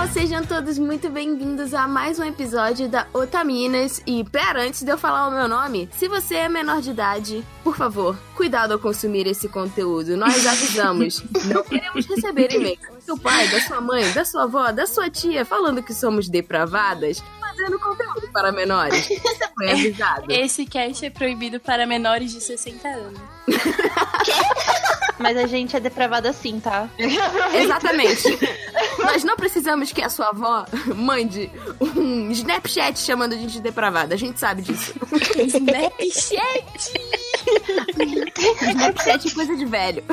pessoal, sejam todos muito bem-vindos a mais um episódio da Otaminas. E pera, antes de eu falar o meu nome, se você é menor de idade, por favor, cuidado ao consumir esse conteúdo. Nós avisamos, não queremos receber e-mails do seu pai, da sua mãe, da sua avó, da sua tia, falando que somos depravadas, fazendo conteúdo para menores. Você foi avisado. Esse cast é proibido para menores de 60 anos. Mas a gente é depravado assim, tá? Exatamente. Nós não precisamos que a sua avó mande um Snapchat chamando a gente de depravada. A gente sabe disso. Snapchat! Snapchat é coisa de velho.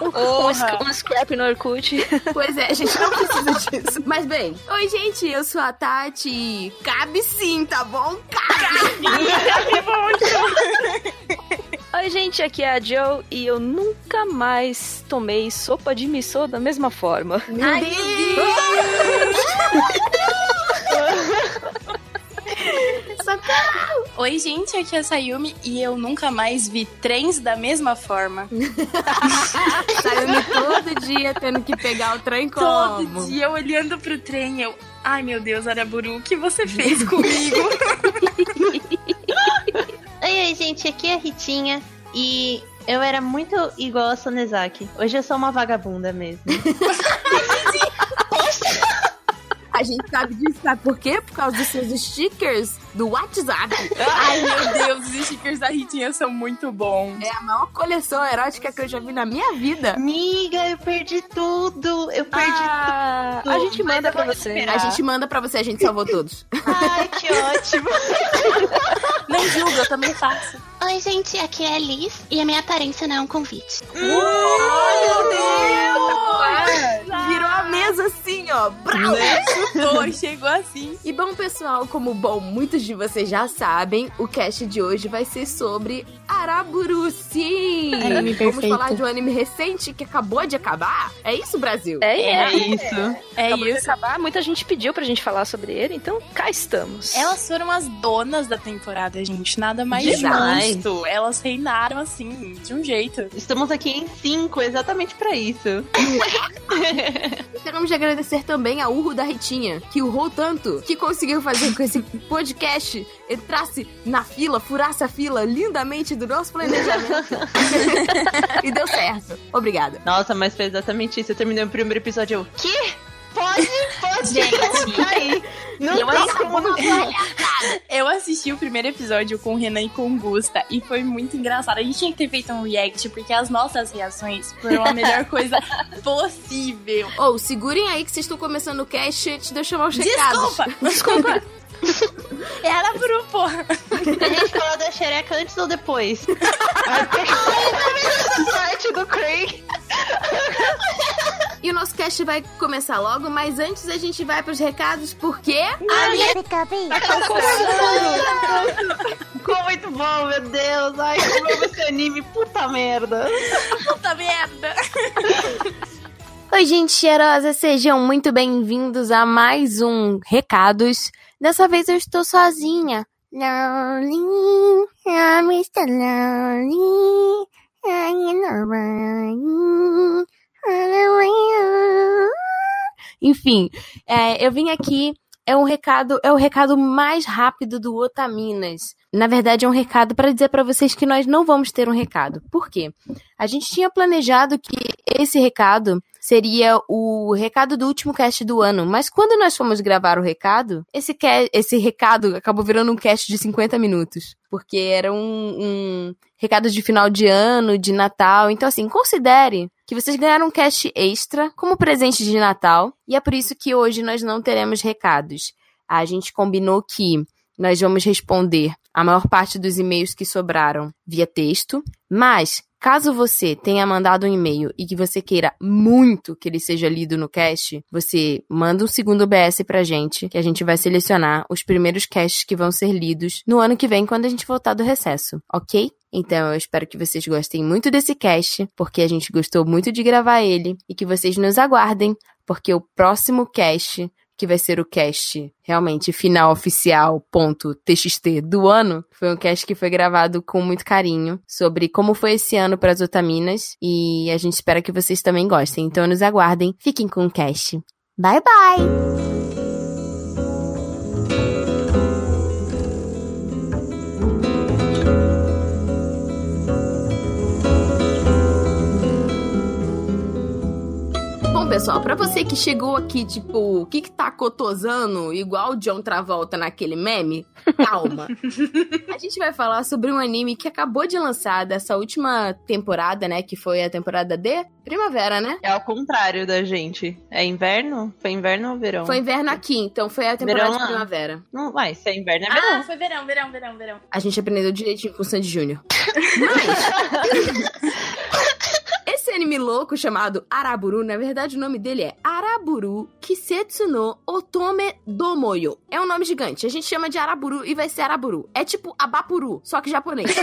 Um, um scrap no Orkut. Pois é, a gente não precisa disso. Mas bem, oi gente, eu sou a Tati. e Cabe sim, tá bom? Cabe! Oi, gente, aqui é a Joe e eu nunca mais tomei sopa de miso da mesma forma. Meu Deus! Socorro! Oi, gente, aqui é a Sayumi e eu nunca mais vi trens da mesma forma. Saiu-me todo dia tendo que pegar o trem como? Todo dia olhando pro trem, eu. Ai meu Deus, Araburu, o que você fez comigo? Oi, oi, gente, aqui é a Ritinha e eu era muito igual a Sonezaki. Hoje eu sou uma vagabunda mesmo. A gente sabe disso, sabe por quê? Por causa dos seus stickers do WhatsApp. Ai meu Deus, os stickers da Ritinha são muito bons. É a maior coleção erótica que eu já vi na minha vida. Amiga, eu perdi tudo. Eu perdi Ah, a gente manda pra você. A gente manda pra você, a gente salvou todos. tudo. Ai, que ótimo. Não julga, eu também faço. Oi, gente, aqui é a Liz e a minha aparência não é um convite. Virou a mesa assim, ó. Brau! Pô, chegou assim. E bom, pessoal, como bom, muitos vocês já sabem, o cast de hoje vai ser sobre Araburu, sim! Anime Vamos perfeito. falar de um anime recente que acabou de acabar? É isso, Brasil? É, é. isso. É Acabou de isso. acabar, muita gente pediu pra gente falar sobre ele, então cá estamos. Elas foram as donas da temporada, gente. Nada mais Demais. justo. Elas reinaram assim, de um jeito. Estamos aqui em cinco, exatamente pra isso. Queremos agradecer também a Urro da Ritinha, que urrou tanto que conseguiu fazer com esse podcast entrasse na fila, furasse a fila lindamente do nosso planejamento. e deu certo. Obrigada. Nossa, mas foi exatamente isso. Eu terminei o primeiro episódio. Eu, que? Pode, pode Gente. aí. Não Eu tem como não Eu assisti o primeiro episódio com o Renan e com o Gusta e foi muito engraçado. A gente tinha que ter feito um react porque as nossas reações foram a melhor coisa possível. Ou, segurem aí que vocês estão começando o cast antes de eu chamar os recados. Desculpa, desculpa. Era pro porra. A gente falou da xereca antes ou depois? Ai, porque- Parte do Craig. E o nosso cast vai começar logo, mas antes a gente vai pros recados, porque... Ficou muito bom, meu Deus. Ai, como eu esse anime, puta merda. Puta merda. Oi, gente cheirosa, sejam muito bem-vindos a mais um Recados. Dessa vez eu estou sozinha. Lonely, I'm Mr. Lonely, I'm lonely, Enfim, é, eu vim aqui. É um recado, é o recado mais rápido do Otaminas. Na verdade, é um recado para dizer para vocês que nós não vamos ter um recado. Por quê? A gente tinha planejado que esse recado seria o recado do último cast do ano, mas quando nós fomos gravar o recado, esse, esse recado acabou virando um cast de 50 minutos, porque era um, um recado de final de ano, de Natal. Então, assim, considere que vocês ganharam um cast extra como presente de Natal, e é por isso que hoje nós não teremos recados. A gente combinou que nós vamos responder a maior parte dos e-mails que sobraram via texto, mas Caso você tenha mandado um e-mail e que você queira muito que ele seja lido no cast, você manda um segundo BS pra gente, que a gente vai selecionar os primeiros casts que vão ser lidos no ano que vem, quando a gente voltar do recesso, ok? Então eu espero que vocês gostem muito desse cast, porque a gente gostou muito de gravar ele, e que vocês nos aguardem, porque o próximo cast que vai ser o cast realmente final oficial ponto txt do ano, foi um cast que foi gravado com muito carinho sobre como foi esse ano para as otaminas e a gente espera que vocês também gostem. Então nos aguardem, fiquem com o cast. Bye bye! Pessoal, pra você que chegou aqui, tipo, o que que tá cotosando igual o John Travolta naquele meme, calma. a gente vai falar sobre um anime que acabou de lançar dessa última temporada, né, que foi a temporada de primavera, né? É ao contrário da gente. É inverno? Foi inverno ou verão? Foi inverno aqui, então foi a temporada Verão de primavera. Não, vai, se é inverno é verão. Ah, foi verão, verão, verão, verão. A gente aprendeu direitinho com o Sandy Júnior. Mas. Esse anime louco chamado Araburu, na verdade o nome dele é Araburu Kisetsu no Otome Domoyo. É um nome gigante. A gente chama de Araburu e vai ser Araburu. É tipo Abapuru, só que japonês.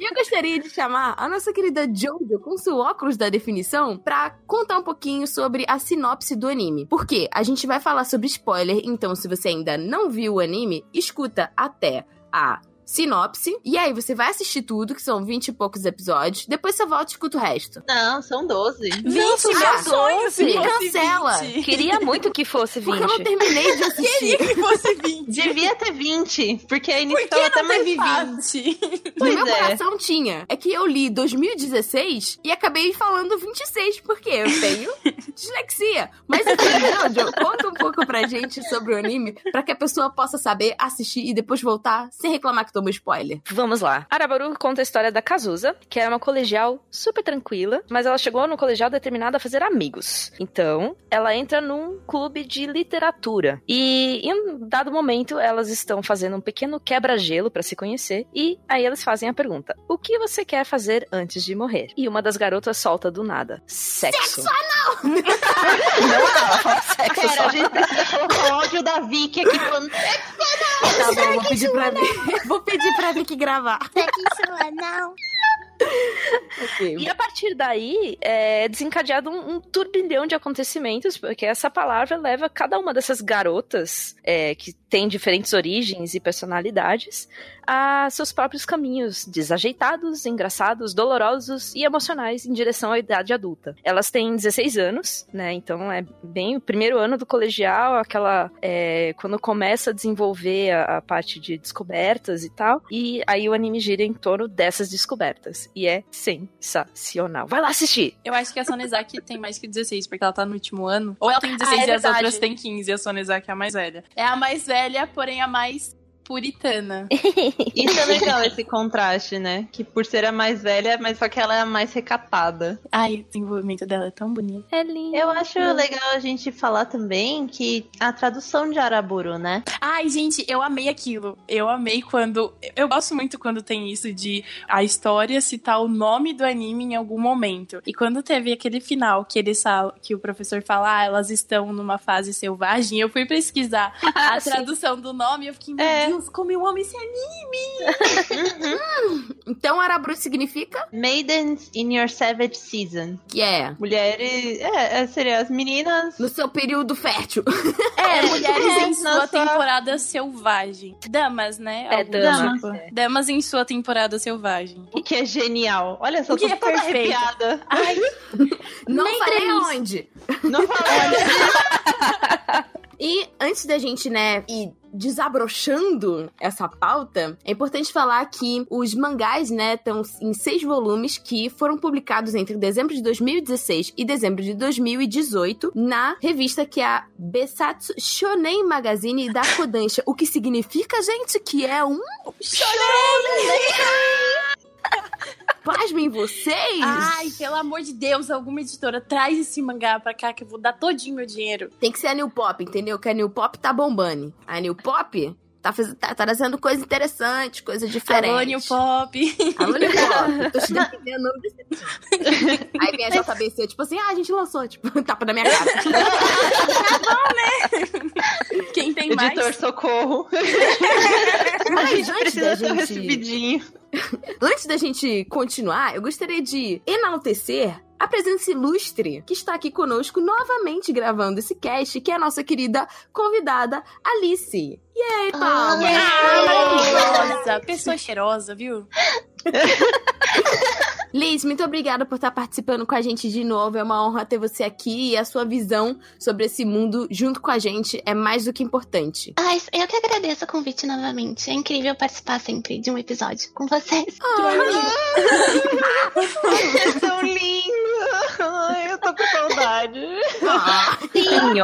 E eu gostaria de chamar a nossa querida Jojo com seu óculos da definição pra contar um pouquinho sobre a sinopse do anime. Porque a gente vai falar sobre spoiler, então se você ainda não viu o anime, escuta até a sinopse. E aí você vai assistir tudo, que são 20 e poucos episódios. Depois você volta e escuta o resto. Não, são 12. 20, Nossa, meu ah, sonho se me cancela. 20. Queria muito que fosse 20. Porque eu não terminei de assistir. Queria que fosse 20. Devia ter 20, porque a Por início tava até não mais teve 20. 20? No Pois meu é. coração tinha. É que eu li 2016 e acabei falando 26, porque eu tenho dislexia. Mas enfim, Jojo, conta um pouco pra gente sobre o anime, pra que a pessoa possa saber, assistir e depois voltar sem reclamar que tomou spoiler. Vamos lá. Arabaru conta a história da Kazusa, que era uma colegial super tranquila, mas ela chegou no colegial determinada a fazer amigos. Então, ela entra num clube de literatura. E em um dado momento, elas estão fazendo um pequeno quebra-gelo pra se conhecer. E aí elas fazem a pergunta: O que você quer fazer antes de morrer? E uma das garotas solta do nada: Sexo. Sexo não! não, ela fala sexo Pera, a gente precisa colocar o áudio da Vicky aqui falando. Tá bom, vou pedir pra mim. Vou pedir pra Vicky gravar. Sexo não. Ok. E a partir daí é desencadeado um, um turbilhão de acontecimentos, porque essa palavra leva cada uma dessas garotas é, que tem diferentes origens e personalidades a seus próprios caminhos, desajeitados, engraçados, dolorosos e emocionais em direção à idade adulta. Elas têm 16 anos, né? Então é bem o primeiro ano do colegial, aquela é, quando começa a desenvolver a, a parte de descobertas e tal. E aí o anime gira em torno dessas descobertas e é sensacional. Vai lá assistir. Eu acho que a Sonezaki tem mais que 16, porque ela tá no último ano. Ou ela tem 16 Ah, é e as outras têm 15, e a Sonezaki é a mais velha. É a mais velha, porém a mais puritana. Isso é legal, esse contraste, né? Que por ser a mais velha, mas só que ela é a mais recatada. Ai, o desenvolvimento dela é tão bonito. É lindo. Eu acho legal a gente falar também que a tradução de Araburu, né? Ai, gente, eu amei aquilo. Eu amei quando. Eu gosto muito quando tem isso de a história citar o nome do anime em algum momento. E quando teve aquele final que eles falam, que o professor fala, ah, elas estão numa fase selvagem, eu fui pesquisar a tradução do nome e eu fiquei, meu É. Deus, como eu amo esse anime! Então, Arabru significa Maidens in Your Savage Season. que é Mulheres. É, é seria as meninas. no seu período fértil. É, mulheres É, em sua temporada selvagem. Damas, né? É, damas, tipo. é. Damas em sua temporada selvagem. O que é genial. Olha só, O que tô é toda perfeito. arrepiada. Ai, Não Nem falei aonde. Não falando. E antes da gente, né, ir desabrochando essa pauta, é importante falar que os mangás, né, estão em seis volumes que foram publicados entre dezembro de 2016 e dezembro de 2018 na revista que é a Besatsu Shonen Magazine da Kodansha. O que significa, gente, que é um... Pasmem vocês! Ai, pelo amor de Deus, alguma editora, traz esse mangá pra cá que eu vou dar todinho meu dinheiro. Tem que ser a New Pop, entendeu? Que a New Pop tá bombando. A New Pop tá, faz... tá trazendo coisa interessante, coisa diferente. Alô, New Pop. Alô, New Pop. Tô aqui vendo o nome desse Aí vem a JBC, tipo assim, ah, a gente lançou, tipo, tapa na minha cara. Quem tem Editor, mais? socorro. a gente precisa ser um gente- recebidinho. Antes da gente continuar, eu gostaria de enaltecer a presença ilustre que está aqui conosco novamente gravando esse cast, que é a nossa querida convidada Alice. E aí, palmas? Ah, maravilhosa. Pessoa cheirosa, viu? Liz, muito obrigada por estar participando com a gente de novo. É uma honra ter você aqui e a sua visão sobre esse mundo junto com a gente é mais do que importante. Ai, eu que agradeço o convite novamente. É incrível participar sempre de um episódio com vocês. É tão lindo! Ai, eu tô com saudade. Sim,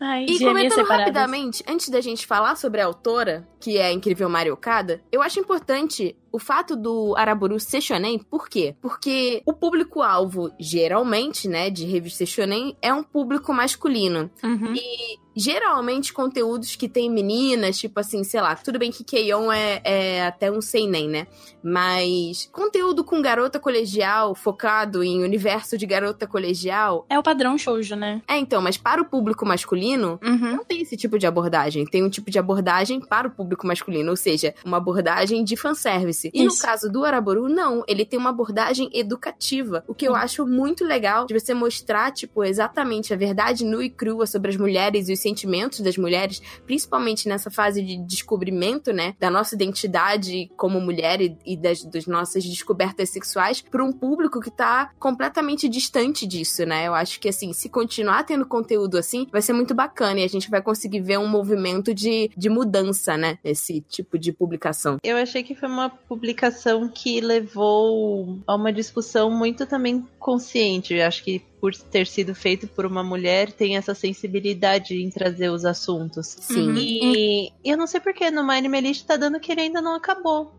Ai, E comentando separadas. rapidamente, antes da gente falar sobre a autora, que é a incrível Mari Okada, eu acho importante o fato do Araburu ser shonen, por quê? Porque o público-alvo, geralmente, né, de revista shonen, é um público masculino. Uhum. E geralmente conteúdos que tem meninas, tipo assim, sei lá, tudo bem que Keion é, é até um seinen, né? Mas conteúdo com garota colegial, focado em universo de garota colegial, É o padrão shoujo, né? é então, mas para o público masculino, Uhum. não tem esse tipo de abordagem. Tem um tipo de abordagem para o público masculino, ou seja, uma abordagem de fanservice. E no caso do Araboru, não. Ele tem uma abordagem educativa. O que eu acho muito legal de você mostrar, tipo, exatamente a verdade nua e crua sobre as mulheres e os sentimentos das mulheres, principalmente nessa fase de descobrimento, né, da nossa identidade como mulher e, e das, das nossas descobertas sexuais, para um público que tá completamente distante disso, né? Eu acho que, assim, se continuar tendo conteúdo assim, vai ser muito bacana e a gente vai conseguir ver um movimento de, de mudança, né? Esse tipo de publicação. Eu achei que foi uma publicação que levou a uma discussão muito também consciente. Eu acho que por ter sido feito por uma mulher, tem essa sensibilidade em trazer os assuntos. Sim. Uhum. E eu não sei porque no My Anime List tá dando que ele ainda não acabou.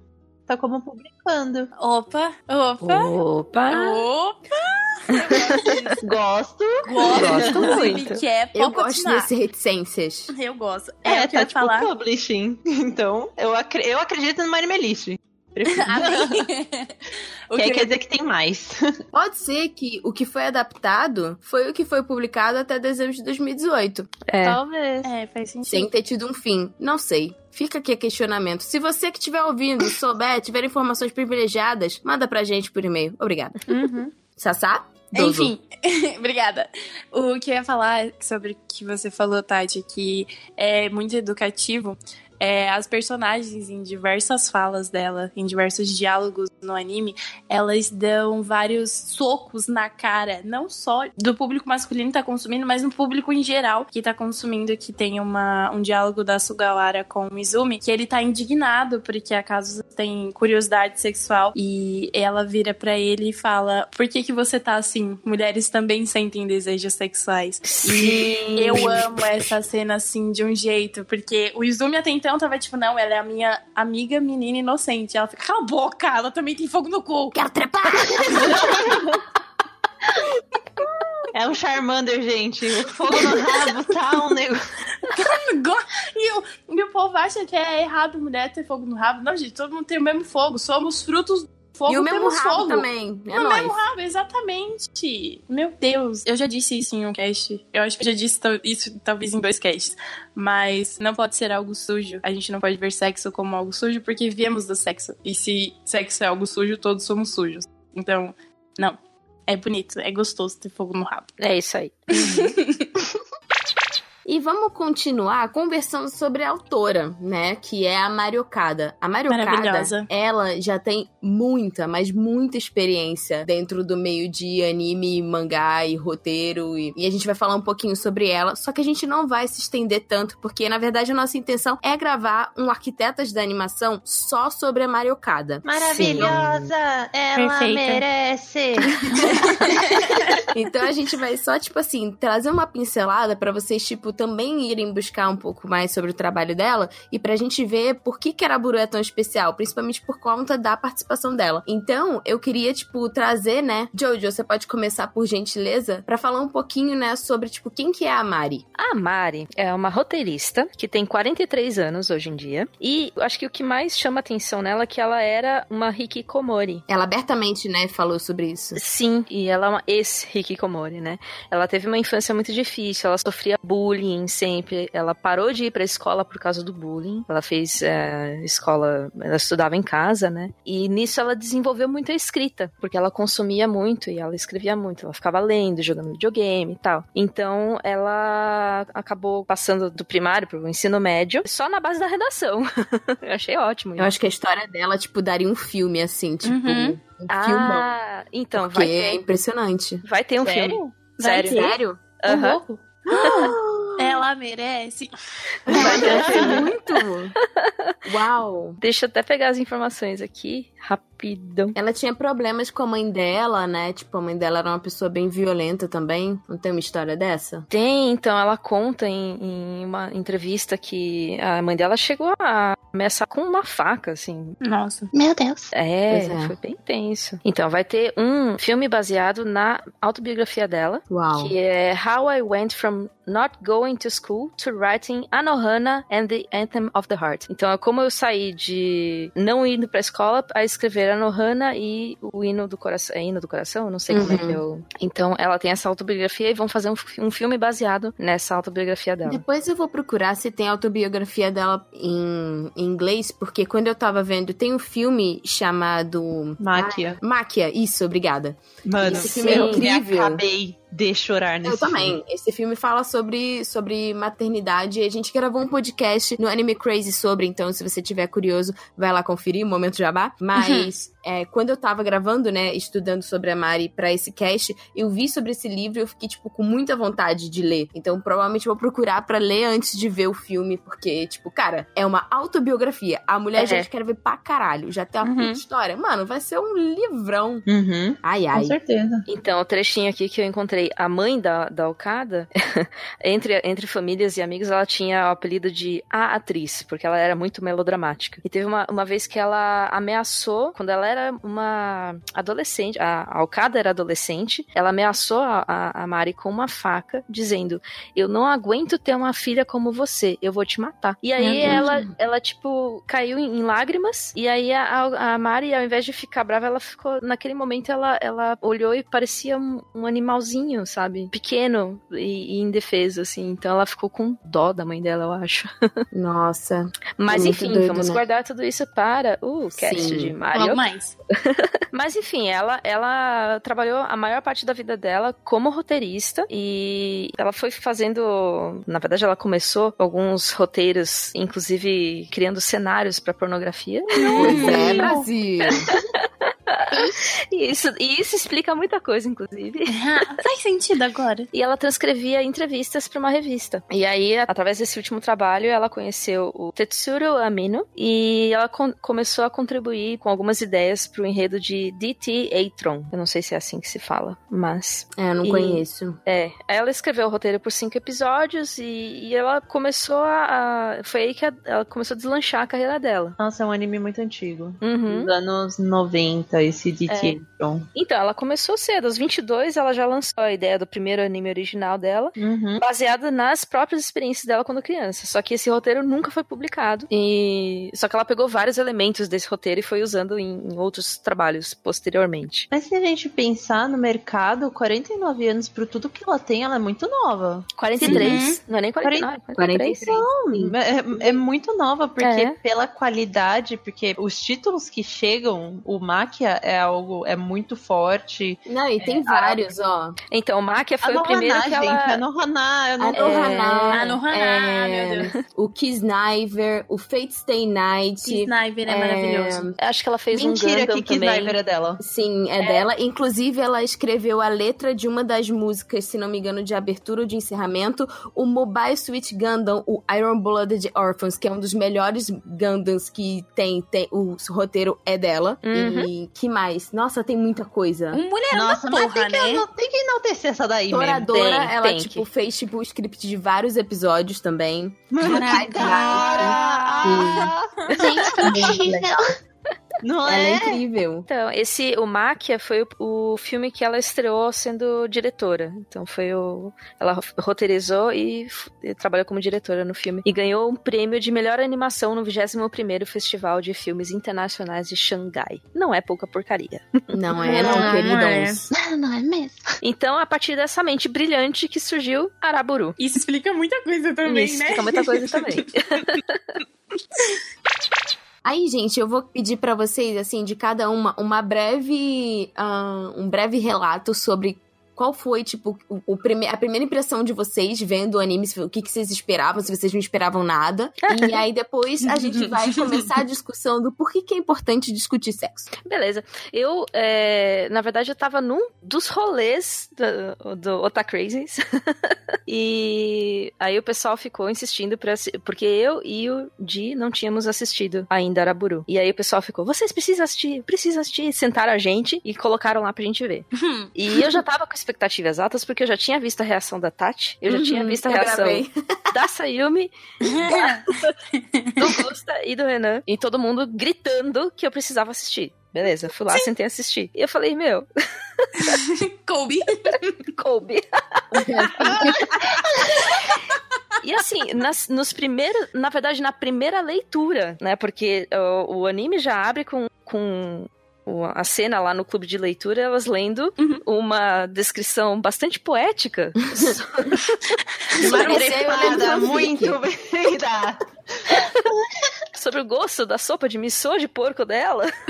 Tá como publicando. Opa, opa, Opa! opa. Gosto. Gosto, Gosto muito. Que é, Eu gosto continuar. desse reticências. Eu gosto. É, É, eu tá tipo falar. publishing. Então, eu, acre- eu acredito no My Anime List. Prefiro. O que quer dizer que tem mais. Pode ser que o que foi adaptado foi o que foi publicado até dezembro de 2018, É. Talvez. É, faz sentido. sem ter tido um fim. Não sei. Fica aqui a questionamento. Se você que estiver ouvindo, souber, tiver informações privilegiadas, manda pra gente por e-mail. Obrigada. Uhum. Sassá? Dozo. Enfim, obrigada. O que eu ia falar sobre o que você falou, Tati, que é muito educativo. É, as personagens, em diversas falas dela, em diversos diálogos no anime, elas dão vários socos na cara, não só do público masculino que tá consumindo, mas no público em geral que tá consumindo, que tem uma, um diálogo da Sugawara com o Mizumi, que ele tá indignado porque a Kazusa tem curiosidade sexual e ela vira pra ele e fala: Por que que você tá assim? Mulheres também sentem desejos sexuais. Sim. Eu amo essa cena assim de um jeito, porque o Izumi até então tava tipo, não, ela é a minha amiga menina inocente. Ela fica, cala a boca, ela também tem fogo no cu. Quero trepar! É um Charmander, gente. O fogo no rabo tá um negócio. E o, e o povo acha que é errado mulher ter fogo no rabo. Não, gente, todo mundo tem o mesmo fogo. Somos frutos fogo, e o mesmo rabo fogo. também. É o nóis. mesmo rabo, exatamente. Meu Deus. Eu já disse isso em um cast. Eu acho que eu já disse isso talvez em dois casts. Mas não pode ser algo sujo. A gente não pode ver sexo como algo sujo porque viemos do sexo. E se sexo é algo sujo, todos somos sujos. Então, não. É bonito, é gostoso ter fogo no rabo. É isso aí. E vamos continuar conversando sobre a autora, né? Que é a Mari Okada. A Mari Okada, Maravilhosa. ela já tem muita, mas muita experiência dentro do meio de anime, mangá e roteiro. E, e a gente vai falar um pouquinho sobre ela. Só que a gente não vai se estender tanto, porque na verdade a nossa intenção é gravar um Arquitetas da Animação só sobre a Mari Okada. Maravilhosa! Ela Perfeita. merece! Então a gente vai só, tipo assim, trazer uma pincelada pra vocês, tipo, também irem buscar um pouco mais sobre o trabalho dela e pra gente ver por que que a Araburu é tão especial, principalmente por conta da participação dela. Então, eu queria, tipo, trazer, né, Jojo, você pode começar por gentileza pra falar um pouquinho, né, sobre, tipo, quem que é a Mari. A Mari é uma roteirista que tem 43 anos hoje em dia. E acho que o que mais chama atenção nela é que ela era uma hikikomori. Ela abertamente, né, falou sobre isso. Sim, e ela é uma ex Hikikomori, né? Ela teve uma infância muito difícil, ela sofria bullying sempre, ela parou de ir pra escola por causa do bullying, ela fez é, escola, ela estudava em casa, né? E nisso ela desenvolveu muito a escrita, porque ela consumia muito e ela escrevia muito, ela ficava lendo, jogando videogame e tal. Então ela acabou passando do primário pro ensino médio só na base da redação. Eu achei ótimo. Eu acho que a história dela, tipo, daria um filme, assim, tipo, Uhum. um Ah, então, Porque vai é ter, impressionante. vai ter um Sério? filme. Vai Sério. ter? Sério? Aham. louco. Ela merece. Filme. Muito! Uau! Deixa eu até pegar as informações aqui, rapidão. Ela tinha problemas com a mãe dela, né? Tipo, a mãe dela era uma pessoa bem violenta também. Não tem uma história dessa? Tem, então, ela conta em, em uma entrevista que a mãe dela chegou a ameaçar com uma faca, assim. Nossa. Meu Deus. É, é. foi bem tenso. Então, vai ter um filme baseado na autobiografia dela, Uau. que é How I Went From Not Going to School to Writing Anohana and the Anthem of the Heart. Então, é como eu saí de não indo pra escola a escrever Anohana e o hino do coração. É hino do coração? Não sei como é que eu. Então, ela tem essa autobiografia e vão fazer um, um filme baseado nessa autobiografia dela. Depois eu vou procurar se tem autobiografia dela em, em inglês, porque quando eu tava vendo, tem um filme chamado. Máquia. Máquia, isso, obrigada. Mano, Esse filme é incrível. acabei de chorar nesse Eu também. Esse filme fala sobre, sobre maternidade. A gente gravou um podcast no Anime Crazy sobre, então se você tiver curioso, vai lá conferir, momento jabá. Mas é, quando eu tava gravando, né, estudando sobre a Mari pra esse cast, eu vi sobre esse livro e eu fiquei, tipo, com muita vontade de ler. Então provavelmente eu vou procurar pra ler antes de ver o filme, porque, tipo, cara, é uma autobiografia. A mulher É. já escreve pra caralho, já tem uma Uhum. puta história. Mano, vai ser um livrão. Uhum, Ai, com ai. certeza. Então, o trechinho aqui que eu encontrei, a mãe da, da Okada, entre, entre famílias e amigos, ela tinha o apelido de a atriz, porque ela era muito melodramática. E teve uma, uma vez que ela ameaçou, quando ela era uma adolescente, a, a Okada era adolescente, ela ameaçou a, a, a Mari com uma faca, dizendo: Eu não aguento ter uma filha como você, eu vou te matar. E aí ela, ela, tipo, caiu em, em lágrimas, e aí a, a, Mari, ao invés de ficar brava, ela ficou, naquele momento, ela, ela olhou e parecia um, um animalzinho, sabe? Pequeno e, e indefeso, assim. Então ela ficou com dó da mãe dela, eu acho. Nossa. Mas enfim, doido, vamos né? guardar tudo isso para o cast Sim. de Mario. Logo mais. Mas enfim, ela, ela trabalhou a maior parte da vida dela como roteirista e ela foi fazendo, na verdade ela começou alguns roteiros, inclusive criando cenários para pornografia. Pois é, Brasil. E isso, e isso explica muita coisa, inclusive. Ah, Faz sentido agora. E ela transcrevia entrevistas para uma revista. E aí, através desse último trabalho, ela conheceu o Tetsuro Amino e ela con- começou a contribuir com algumas ideias para o enredo de DT Atron. Eu não sei se é assim que se fala, mas É, eu não E- conheço. é. Aí ela escreveu o roteiro por cinco episódios e, e ela começou a, a- Foi aí que a- ela começou a deslanchar a carreira dela. Nossa, é um anime muito antigo. Uhum. Dos anos 90, esse DT. Então. Então, ela começou cedo. Aos 22, ela já lançou a ideia do primeiro anime original dela. Uhum. baseado nas próprias experiências dela quando criança. Só que esse roteiro nunca foi publicado. E só que ela pegou vários elementos desse roteiro e foi usando em, em outros trabalhos posteriormente. Mas se a gente pensar no mercado, 49 anos pro tudo que ela tem, ela é muito nova. 43, não é nem 49, 43. 43. É, é muito nova, porque É. pela qualidade, porque os títulos que chegam, o Máquia é algo, é muito forte. Não, e tem vários, ó. Então, Máquia foi o Anohana, primeiro que gente, ela... Anohana, eu não Anohana, Ah, no é, meu Deus. o Kisniver, o Fate Stay Night. Sniper é, é, maravilhoso. Acho que ela fez Mentira um Gundam que também. Kisniver é dela. Sim, é, dela. Inclusive, ela escreveu a letra de uma das músicas, se não me engano, de abertura ou de encerramento, o Mobile Suit Gundam, o Iron Blooded Orphans, que é um dos melhores Gundams que tem. tem o roteiro é dela. Uhum. E que mais? Nossa, tem muita coisa. Um mulher Nossa, mas porra, tem que, né? eno- tem que enaltecer essa daí mesmo. Toradora, Tem, ela, tem tipo, que. fez, tipo, o script de vários episódios também. Mano, Caraca. que cara! Gente, que incrível. Não Ela é é? incrível. Então, esse, o Máquia foi o, o filme que ela estreou sendo diretora. Então, foi o. Ela ro- roteirizou e, e trabalhou como diretora no filme. E ganhou um prêmio de melhor animação no 21 Festival de Filmes Internacionais de Xangai. Não é pouca porcaria. Não é, não, Não, queridões. Não é mesmo? Então, a partir dessa mente brilhante que surgiu Araburu. Isso explica muita coisa também, Isso, né? fica muita coisa também. Aí, gente, eu vou pedir pra vocês, assim, de cada uma, uma breve, ah, um breve relato sobre qual foi, tipo, o, o prime a primeira impressão de vocês vendo o anime, o que, que vocês esperavam, se vocês não esperavam nada. E aí depois a gente vai começar a discussão do porquê que é importante discutir sexo. Beleza. Eu, é, na verdade, eu tava num dos rolês do, do Ota Crazies. e aí o pessoal ficou insistindo pra, porque eu e o Di não tínhamos assistido ainda Araburu. E aí o pessoal ficou, vocês precisam assistir, precisam assistir. Sentaram a gente e colocaram lá pra gente ver. e eu já tava com expectativas altas porque eu já tinha visto a reação da Tati, eu já tinha Uhum, visto a reação gravei. da Sayumi, do Gusta e do Renan. E todo mundo gritando que eu precisava assistir. Beleza, fui lá, sentei a assistir. E eu falei, meu, Kobe. coube. E assim, nas, nos primeiros, na verdade, na primeira leitura, né? Porque o, o anime já abre com, com a cena lá no clube de leitura, elas lendo Uhum. uma descrição bastante poética do muito bem dada. sobre o gosto da sopa de missô de porco dela.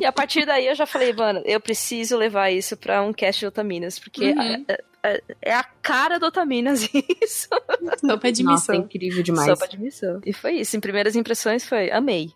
E a partir daí eu já falei, mano, eu preciso levar isso pra um cast de Otaminas, porque Uhum. é, é- é a cara do Otaminas isso. Sopa de Nossa, é missão. incrível demais. Sopa de missão. E foi isso, em primeiras impressões foi, amei.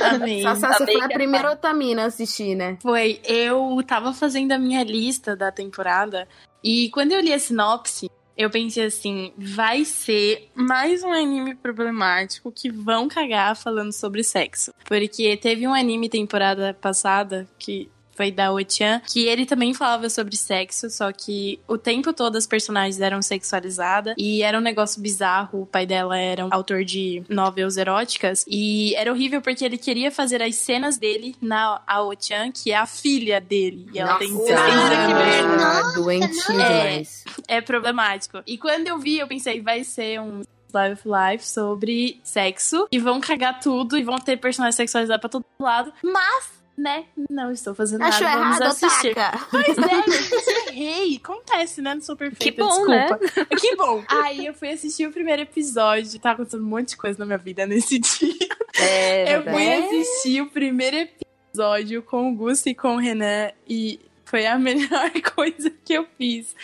Amei. Sassá, você foi a é primeira otamina a assistir, né? Foi, eu tava fazendo a minha lista da temporada e quando eu li a sinopse, eu pensei assim, vai ser mais um anime problemático que vão cagar falando sobre sexo. Porque teve um anime temporada passada que foi da Ochan, que ele também falava sobre sexo, só que o tempo todo as personagens eram sexualizadas e era um negócio bizarro. O pai dela era um autor de novelas eróticas e era horrível porque ele queria fazer as cenas dele na Ao-chan, que é a filha dele. E ela tem 16 que merda. anos. Ah, doentinho demais. É problemático. E quando eu vi, eu pensei, vai ser um Life Life sobre sexo e vão cagar tudo e vão ter personagens sexualizados pra todo lado. Mas, né, não estou fazendo Achou nada. Vamos errado, assistir. Otaka? Pois é, eu errei. Acontece, né? Não sou perfeita. Que bom, né? desculpa. Que bom. Aí eu fui assistir o primeiro episódio. Tá acontecendo um monte de coisa na minha vida nesse dia. É, Eu fui verdade. assistir o primeiro episódio com o Gusto e com o Renan e foi a melhor coisa que eu fiz.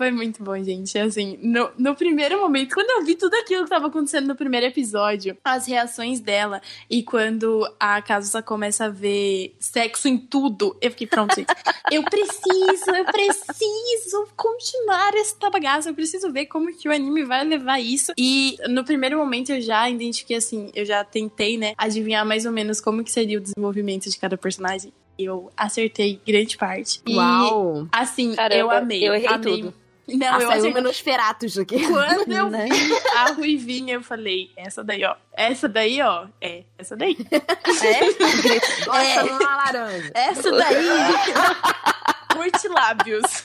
Foi muito bom, gente. Assim, no, no primeiro momento, quando eu vi tudo aquilo que tava acontecendo no primeiro episódio, as reações dela e quando a Kazusa começa a ver sexo em tudo, eu fiquei pronto, gente. Eu preciso, eu preciso continuar essa bagaça. Eu preciso ver como que o anime vai levar isso. E no primeiro momento eu já identifiquei assim, eu já tentei, né, adivinhar mais ou menos como que seria o desenvolvimento de cada personagem. E eu acertei grande parte. E, Uau! assim, Caramba, eu amei. eu errei amei. tudo. Não, Ah, eu saiu acertei. menos feratos aqui. Quando eu Né? vi a Ruivinha, eu falei, essa daí, ó. Essa daí, ó. É, essa daí. É? Gosta numa laranja. Essa daí. Curte lábios.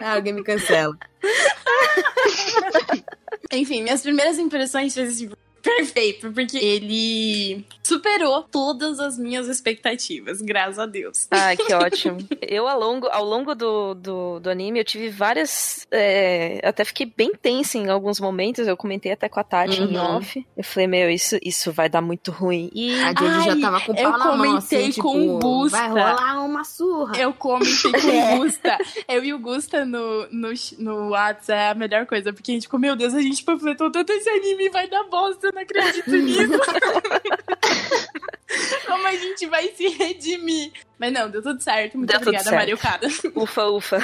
Ah, alguém me cancela. Enfim, minhas primeiras impressões assim, perfeito, porque ele superou todas as minhas expectativas, graças a Deus. Ah, que ótimo. Eu, ao longo, ao longo do, do, do anime, eu tive várias. é, até fiquei bem tensa em alguns momentos. Eu comentei até com a Tati em Uhum. off. Eu falei, meu, isso, isso vai dar muito ruim. E. A Jojo já tava com o eu pau na mão, comentei assim, com tipo, o Gusta. vai rolar uma surra. Eu comentei com o Gusta. Eu e o Gusta no, no, no WhatsApp é a melhor coisa, porque a gente ficou, meu Deus, a gente panfletou tanto esse anime, vai dar bosta, eu não acredito nisso. Como a gente vai se redimir? Mas não, deu tudo certo. Muito Deu obrigada, Kada. Ufa, ufa.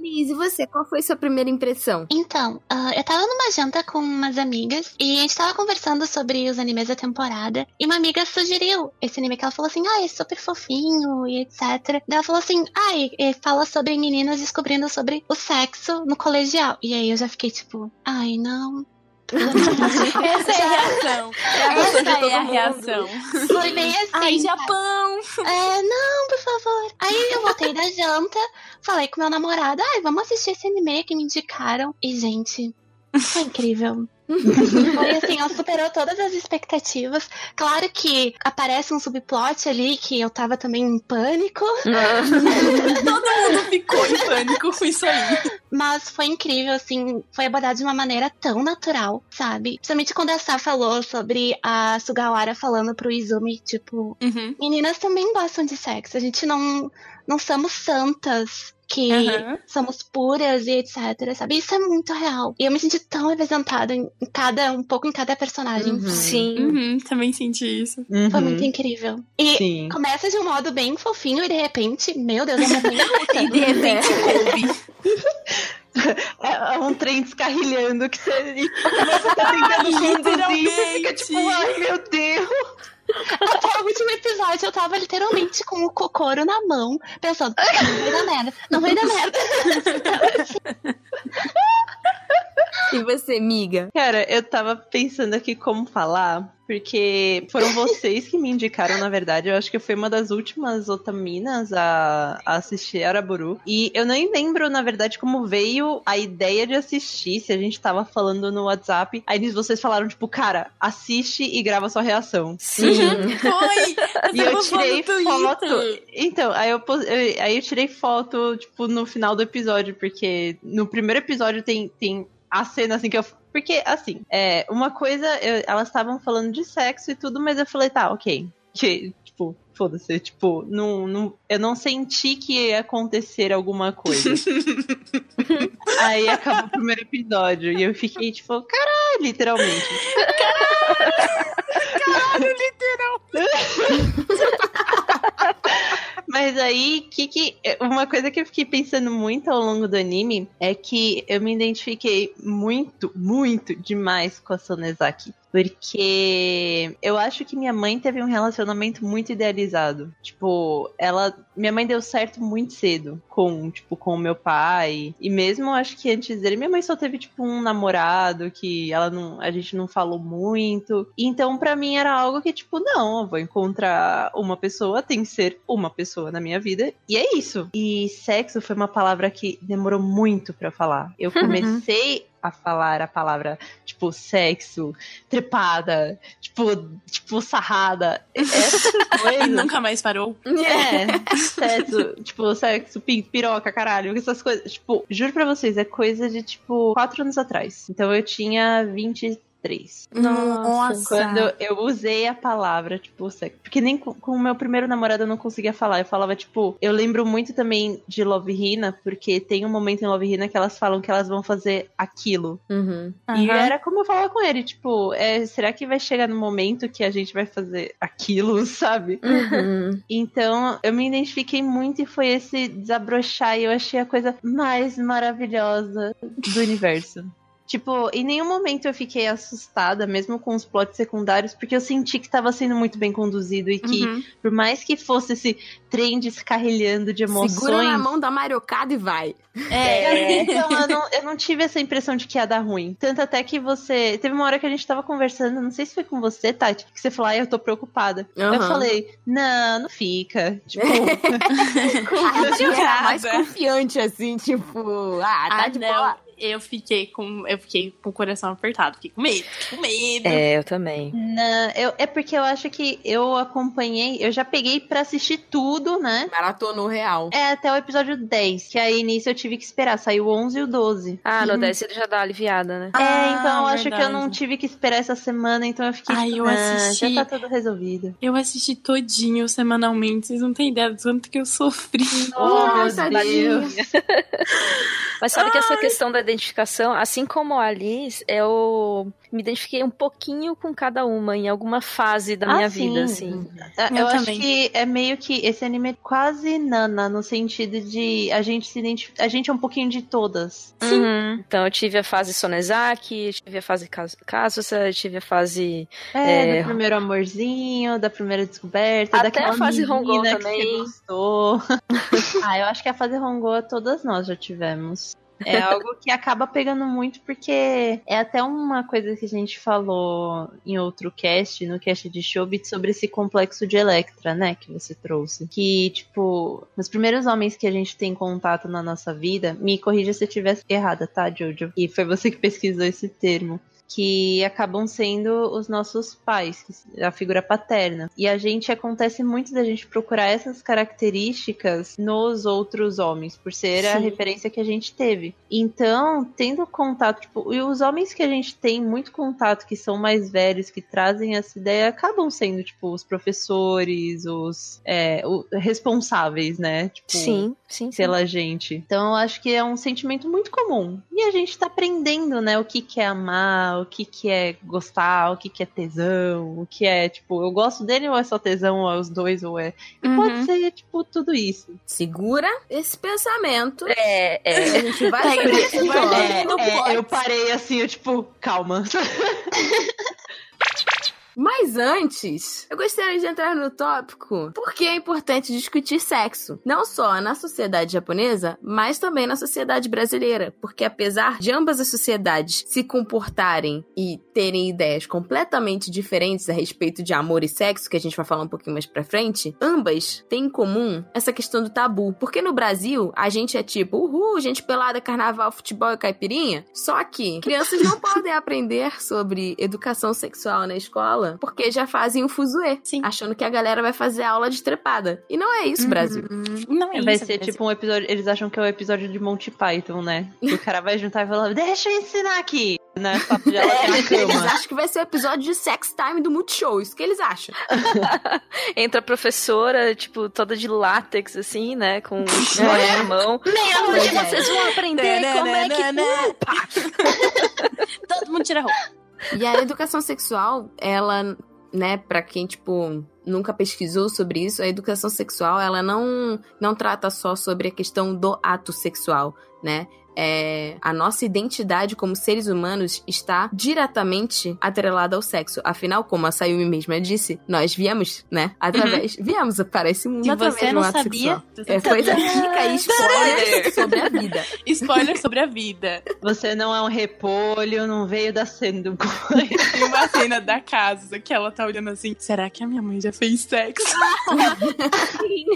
Liz, e você? Qual foi sua primeira impressão? Então, ah, eu tava numa janta com umas amigas e a gente tava conversando sobre os animes da temporada. E uma amiga sugeriu esse anime que ela falou assim: ah, é super fofinho e etc. Daí ela falou assim: ah, e, e fala sobre meninas descobrindo sobre o sexo no colegial. E aí eu já fiquei tipo: ai, não. Essa é a reação. Essa é a reação. Foi bem assim. Ai? Japão! É, não, por favor. Aí eu voltei da janta, falei com meu namorado, ai, vamos assistir esse anime que me indicaram. E, gente, foi incrível. Foi assim, ela superou todas as expectativas. Claro que aparece um subplot ali que eu tava também em pânico. Todo mundo ficou em pânico com isso aí. Mas foi incrível, assim, foi abordado de uma maneira tão natural, sabe? Principalmente quando a Sá falou sobre a Sugawara falando pro Izumi, tipo, Uhum. meninas também gostam de sexo. A gente não, não somos santas que Aham. somos puras e etc, sabe? Isso é muito real. E eu me senti tão representada em cada, um pouco em cada personagem. Uhum. Sim. Uhum, também senti isso. Foi Uhum. muito incrível. E Sim. começa de um modo bem fofinho e de repente, meu Deus, é russa. E de repente coube. É, é um trem descarrilhando que você, e você tá tentando conduzir e fica tipo, ai meu Deus. Até o último episódio eu tava literalmente com o cocoro na mão, pensando, não vai dar merda, não vai dar merda. E você, miga? Cara, eu tava pensando aqui como falar, porque foram vocês que me indicaram, na verdade. Eu acho que eu fui uma das últimas otaminas a, a assistir Araburu. E eu nem lembro, na verdade, como veio a ideia de assistir, se a gente tava falando no WhatsApp. Aí vocês falaram, tipo, cara, assiste e grava sua reação. Sim. Foi! E eu tirei foto. Então, aí eu- aí eu tirei foto, tipo, no final do episódio, porque no primeiro episódio tem, tem a cena assim que eu. Porque, assim, é, uma coisa, eu- elas estavam falando de sexo e tudo, mas eu falei, tá, ok. Que, tipo, foda-se, tipo, não, não, eu não senti que ia acontecer alguma coisa. aí acabou o primeiro episódio e eu fiquei, tipo, caralho, literalmente. Mas aí, que que uma coisa que eu fiquei pensando muito ao longo do anime é que eu me identifiquei muito, muito demais com a Sonezaki. Porque eu acho que minha mãe teve um relacionamento muito idealizado. Tipo, ela. Minha mãe deu certo muito cedo com, tipo, com o meu pai. E mesmo acho que antes dele, minha mãe só teve, tipo, um namorado que ela não. A gente não falou muito. Então, pra mim, era algo que, tipo, não, eu vou encontrar uma pessoa, tem que ser uma pessoa na minha vida. E é isso. E sexo foi uma palavra que demorou muito pra falar. Eu comecei a falar a palavra, tipo, sexo, trepada, tipo, tipo, sarrada. Essas E coisas. nunca mais parou. É, sexo, tipo, sexo, pi- piroca, caralho, essas coisas. Tipo, juro pra vocês, é coisa de, tipo, quatro anos atrás. Então eu tinha 23. Nossa. Quando eu usei a palavra, tipo, sexo. Porque nem com, com o meu primeiro namorado eu não conseguia falar. Eu falava, tipo, eu lembro muito também de Love Hina, porque tem um momento em Love Hina que elas falam que elas vão fazer aquilo. Uhum. E Aham. era como eu falava com ele, tipo, é, será que vai chegar no momento que a gente vai fazer aquilo, sabe? Uhum. Então, eu me identifiquei muito e foi esse desabrochar e eu achei a coisa mais maravilhosa do universo. Tipo, em nenhum momento eu fiquei assustada, mesmo com os plots secundários, porque eu senti que estava sendo muito bem conduzido e que, Uhum. por mais que fosse esse trem descarrilhando de emoções. Segura na mão da mariocada e vai. É. Então, eu não, eu não tive essa impressão de que ia dar ruim. Tanto até que você. Teve uma hora que a gente tava conversando, não sei se foi com você, Tati, que você falou, ah, eu tô preocupada. Eu Aham. falei, não, não fica. Tipo, A era Nada. mais confiante, assim, tipo, ah, tá Ah, de não. boa. Eu fiquei com. Eu fiquei com o coração apertado. Fiquei com medo, fiquei com medo. É, eu também. não, eu, é porque eu acho que eu acompanhei, eu já peguei pra assistir tudo, né? Maratonou real. É até o episódio 10, que aí nisso eu tive que esperar, saiu o 11 e o 12. Ah, no 10 ele já dá aliviada, né? é, Ah, então eu acho que eu verdade. não tive que esperar essa semana, então eu fiquei Ai, tipo, eu "Ah, assisti. já tá tudo resolvido. Eu assisti todinho semanalmente. Vocês não têm ideia do quanto que eu sofri. Nossa, meu Deus. Mas sabe que essa questão da identificação, assim como a Liz, eu, me identifiquei um pouquinho com cada uma em alguma fase da Ah, minha sim. vida, assim. É, Eu, Eu acho que é meio que esse anime é quase nana, no sentido de a gente se identifica. A gente é um pouquinho de todas. Uhum. Então eu tive a fase Sonezaki, tive a fase Kazu- Kazusa, tive a fase. É, É. do primeiro amorzinho, da primeira descoberta, Até daquela a fase Hongo que também. você gostou. ah, eu acho que a fase Hongo todas nós já tivemos. É algo que acaba pegando muito porque é até uma coisa que a gente falou em outro cast, no cast de Shobit, sobre esse complexo de Electra, né, que você trouxe. Que, tipo, os primeiros homens que a gente tem contato na nossa vida, me corrija se eu estiver errada, tá, Jojo? E foi você que pesquisou esse termo que acabam sendo os nossos pais, que- a figura paterna. E a gente acontece muito da gente procurar essas características nos outros homens, por ser a Sim. referência que a gente teve. Então, tendo contato, tipo, e os homens que a gente tem muito contato, que são mais velhos, que trazem essa ideia, acabam sendo, tipo, os professores, os é, o- responsáveis, né? Tipo, Sim, sim, sim. pela gente. Então eu acho que é um sentimento muito comum. E a gente tá aprendendo, né, o que que é amar, o que que é gostar, o que que é tesão, o que é, tipo, eu gosto dele ou é só tesão, ou é os dois, ou é... E Uhum. pode ser, tipo, tudo isso. Segura esse pensamento. É, é. A gente vai ponto. É, Não pode. eu parei assim, eu tipo, calma. Antes, eu gostaria de entrar no tópico por que é importante discutir sexo. Não só na sociedade japonesa, mas também na sociedade brasileira. Porque apesar de ambas as sociedades se comportarem e terem ideias completamente diferentes a respeito de amor e sexo, que a gente vai falar um pouquinho mais pra frente, ambas têm em comum essa questão do tabu. Porque no Brasil, a gente é tipo, uhul, gente pelada, carnaval, futebol e caipirinha. Só que crianças não podem aprender sobre educação sexual na escola porque já fazem o fuzuê, Sim. achando que a galera vai fazer aula de trepada. E não é isso, Brasil. Não é Vai isso, ser Brasil. tipo um episódio, eles acham que é o episódio de Monty Python, né? Que o cara vai juntar e falar, deixa eu ensinar aqui. Né? Papo de aula na Eles acham que vai ser o episódio de sex time do Multishow. Isso que eles acham. Entra a professora, tipo, toda de látex, assim, né? Com o É. na mão. Pois Hoje é. vocês vão aprender como é que. Nananana. Todo mundo tira a roupa. E a educação sexual, ela, né, pra quem, tipo, nunca pesquisou sobre isso, a educação sexual, ela não, não trata só sobre a questão do ato sexual, né? É, a nossa identidade como seres humanos está diretamente atrelada ao sexo. Afinal, como a Sayumi mesma disse, nós viemos, né? Através. Viemos para esse mundo Se através você um não ato sabia, É, é, fica aí spoiler sobre a vida. spoiler sobre a vida. Você não é um repolho, não veio da sendo Tem uma cena da casa que ela tá olhando assim: será que a minha mãe já fez sexo? Sim,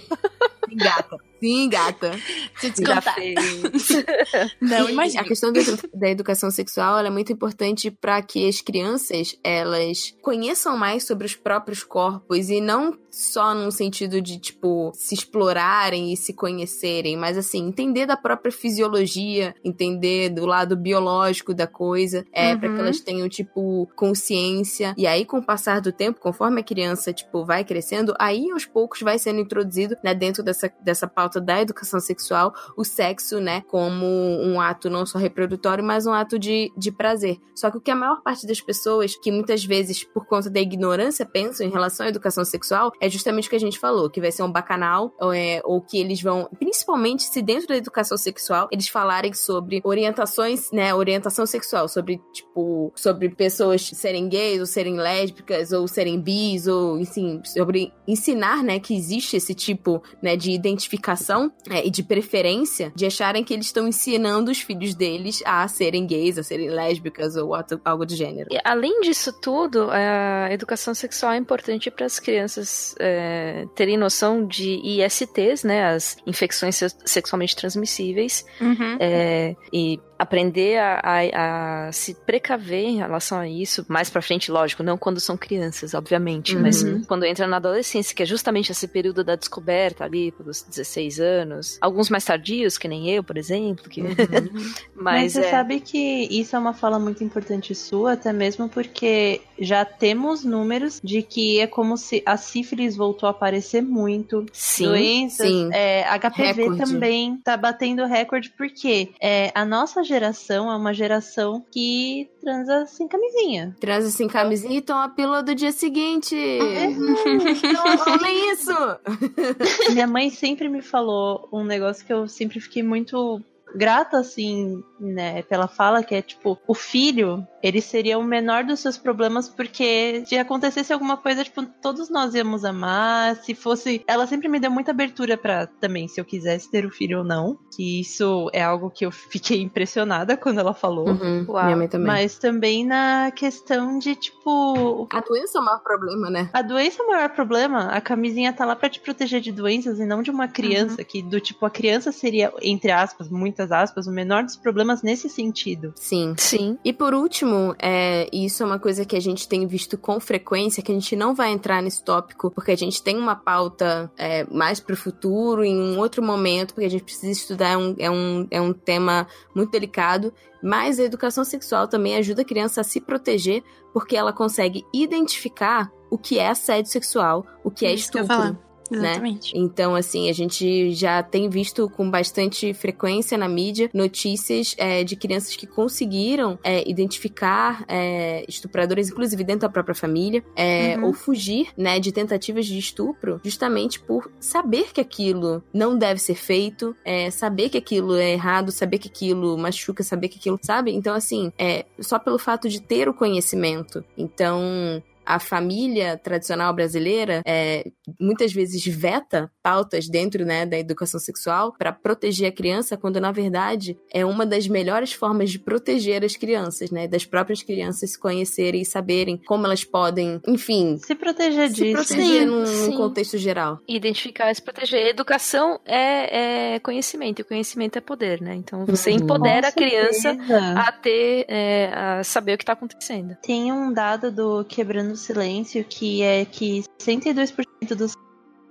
gata. Sim, gata. Te Já contar. fez. Não, imagina. A questão da, educação sexual é muito importante para que as crianças elas conheçam mais sobre os próprios corpos e não só num sentido de tipo se explorarem e se conhecerem, mas assim entender da própria fisiologia, entender do lado biológico da coisa, é Uhum. para que elas tenham tipo consciência e aí com o passar do tempo, conforme a criança tipo vai crescendo, aí aos poucos vai sendo introduzido né, dentro dessa, dessa pauta da educação sexual o sexo, né, como um ato não só reprodutório, mas um ato de, de prazer. Só que o que a maior parte das pessoas, que muitas vezes, por conta da ignorância, pensam em relação à educação sexual, é justamente o que a gente falou, que vai ser um bacanal, ou, é, ou que eles vão, principalmente se dentro da educação sexual, eles falarem sobre orientações, né, orientação sexual, sobre, tipo, sobre pessoas serem gays, ou serem lésbicas, ou serem bis, ou, enfim, sobre ensinar, né, que existe esse tipo, né, de identificação é, e de preferência, de acharem que eles estão ensinando os filhos deles a serem gays, a serem lésbicas ou algo do gênero. E, além disso tudo, a educação sexual é importante para as crianças é, terem noção de ISTs, né, as infecções se- sexualmente transmissíveis, Uhum. é, e aprender a, a- a se precaver em relação a isso, mais pra frente, lógico, não quando são crianças, obviamente, mas Uhum. quando entra na adolescência, que é justamente esse período da descoberta ali, pelos 16 anos, alguns mais tardios, que nem eu, por exemplo, que... Mas mas você é... sabe que isso é uma fala muito importante sua, até mesmo porque já temos números de que é como se a sífilis voltou a aparecer muito. Sim, Doenças, sim. é, HPV Recorde. também tá batendo recorde, porque é, a nossa geração é uma geração que transa sem camisinha. Transa sem camisinha e toma a pílula do dia seguinte. Então, assim, Olha isso! Minha mãe sempre me falou um negócio que eu sempre fiquei muito grata, assim, né, pela fala, que é tipo, o filho, ele seria o menor dos seus problemas, porque se acontecesse alguma coisa, tipo, todos nós íamos amar, se fosse... Ela sempre me deu muita abertura pra, também, se eu quisesse ter o filho ou não, que isso é algo que eu fiquei impressionada quando ela falou. Uhum, Uau. Minha mãe também. Mas também na questão de, tipo, A doença é o maior problema, né? a doença é o maior problema. A camisinha tá lá pra te proteger de doenças e não de uma criança, que do tipo, a criança seria, entre aspas, muitas aspas, o menor dos problemas nesse sentido. Sim. Sim. E por último, é, e isso é uma coisa que a gente tem visto com frequência, que a gente não vai entrar nesse tópico, porque a gente tem uma pauta é, mais pro futuro, em um outro momento, porque a gente precisa estudar, é um, é um, é um tema muito delicado, mas a educação sexual também ajuda a criança a se proteger, porque ela consegue identificar o que é assédio sexual, o que é Isso que eu ia estupro. Falar. Exatamente. Então, assim, a gente já tem visto com bastante frequência na mídia notícias é, de crianças que conseguiram é, identificar é, estupradores, inclusive dentro da própria família, é, Uhum. ou fugir, né, de tentativas de estupro, justamente por saber que aquilo não deve ser feito, é, saber que aquilo é errado, saber que aquilo machuca, saber que aquilo, sabe? Então, assim, é só pelo fato de ter o conhecimento. Então, a família tradicional brasileira é, muitas vezes veta pautas dentro né, da educação sexual para proteger a criança, quando na verdade é uma das melhores formas de proteger as crianças, né? Das próprias crianças se conhecerem e saberem como elas podem, enfim, Se proteger se disso. proteger num, num sim. contexto geral. Identificar e se proteger. Educação é, é conhecimento, e conhecimento é poder, né? Então você Uhum. empodera a criança certeza. a ter, é, a saber o que tá acontecendo. Tem um dado do Quebrando o Silêncio que é que 62% dos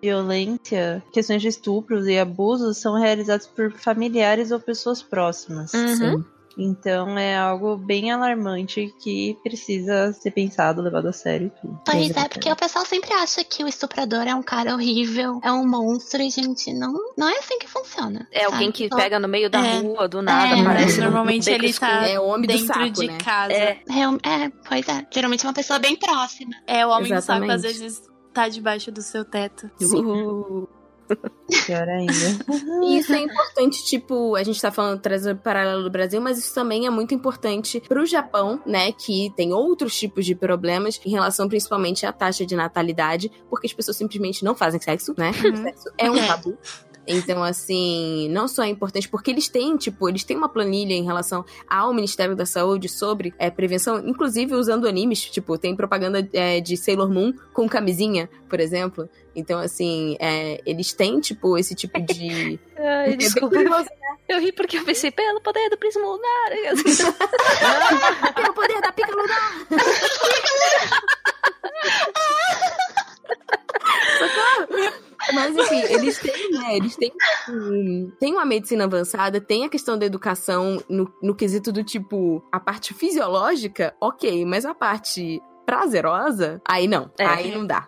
violência, questões de estupros e abusos são realizados por familiares ou pessoas próximas. Uhum. Sim. Então é algo bem alarmante que precisa ser pensado, levado a sério e tudo. Pois é, Exatamente. porque o pessoal sempre acha que o estuprador é um cara horrível, é um monstro, e, gente, não, não é assim que funciona. É alguém sabe? que Só- pega no meio da É. rua, do nada, É. aparece no- Normalmente ele tá É o homem do dentro saco, de né? casa. É. É, pois é. Geralmente uma pessoa bem próxima. É, o homem do saco Exatamente. às vezes tá debaixo do seu teto. Sim. Uh, Pior ainda. E isso é importante, tipo, a gente tá falando, trazendo paralelo do Brasil, mas isso também é muito importante pro Japão, né, que tem outros tipos de problemas em relação principalmente à taxa de natalidade, porque as pessoas simplesmente não fazem sexo, né? Uhum. O sexo é um tabu. Então, assim, não só é importante, porque eles têm, tipo, eles têm uma planilha em relação ao Ministério da Saúde sobre é, prevenção, inclusive usando animes, tipo, tem propaganda é, de Sailor Moon com camisinha, por exemplo. Então, assim, é, eles têm, tipo, esse tipo de. Ai, É desculpa. curioso, Eu ri porque eu pensei, pelo poder do prisma lunar. Pelo poder da pica lunar! Socorro! Mas enfim, eles têm, né? Eles têm, um, têm uma medicina avançada, tem a questão da educação no, no quesito do tipo, a parte fisiológica, ok, mas a parte prazerosa, aí não, É. aí não dá.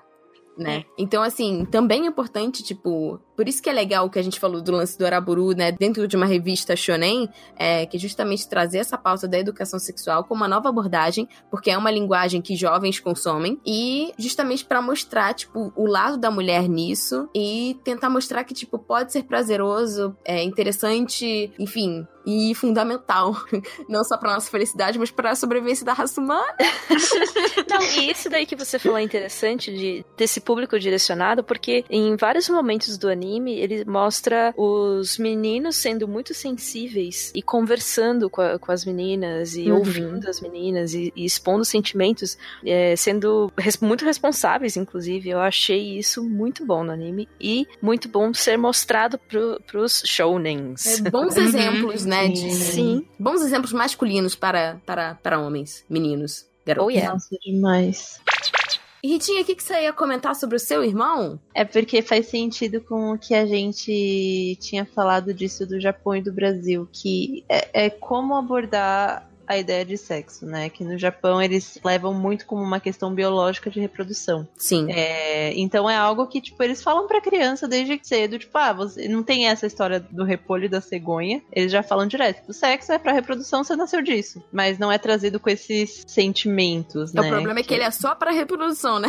Né? Então, assim, também é importante, tipo, por isso que é legal o que a gente falou do lance do Araburu, né, dentro de uma revista shonen, é que justamente trazer essa pauta da educação sexual como uma nova abordagem, porque é uma linguagem que jovens consomem, e justamente pra mostrar, tipo, o lado da mulher nisso e tentar mostrar que, tipo, pode ser prazeroso, é interessante, enfim, e fundamental, não só pra nossa felicidade, mas pra sobrevivência da raça humana. Não, e isso daí que você falou é interessante de desse público direcionado, porque em vários momentos do anime ele mostra os meninos sendo muito sensíveis e conversando com, a- com as meninas e Uhum. ouvindo as meninas e, e expondo sentimentos, é, sendo res- muito responsáveis, inclusive. Eu achei isso muito bom no anime e muito bom ser mostrado pro, pros shounens. É, bons Uhum. exemplos, né, de... Sim. Bons exemplos masculinos para, para, para homens, meninos, garotos. Oh, yeah. Nossa, demais. E Ritinha, o que, que você ia comentar sobre o seu irmão? É porque faz sentido com o que a gente tinha falado disso do Japão e do Brasil, que é, é como abordar a ideia de sexo, né? Que no Japão eles levam muito como uma questão biológica de reprodução. Sim. É, então é algo que, tipo, eles falam pra criança desde cedo, tipo, ah, você não tem essa história do repolho e da cegonha. Eles já falam direto. O sexo é pra reprodução, você nasceu disso. Mas não é trazido com esses sentimentos, É, né? O problema é que ele é só pra reprodução, né?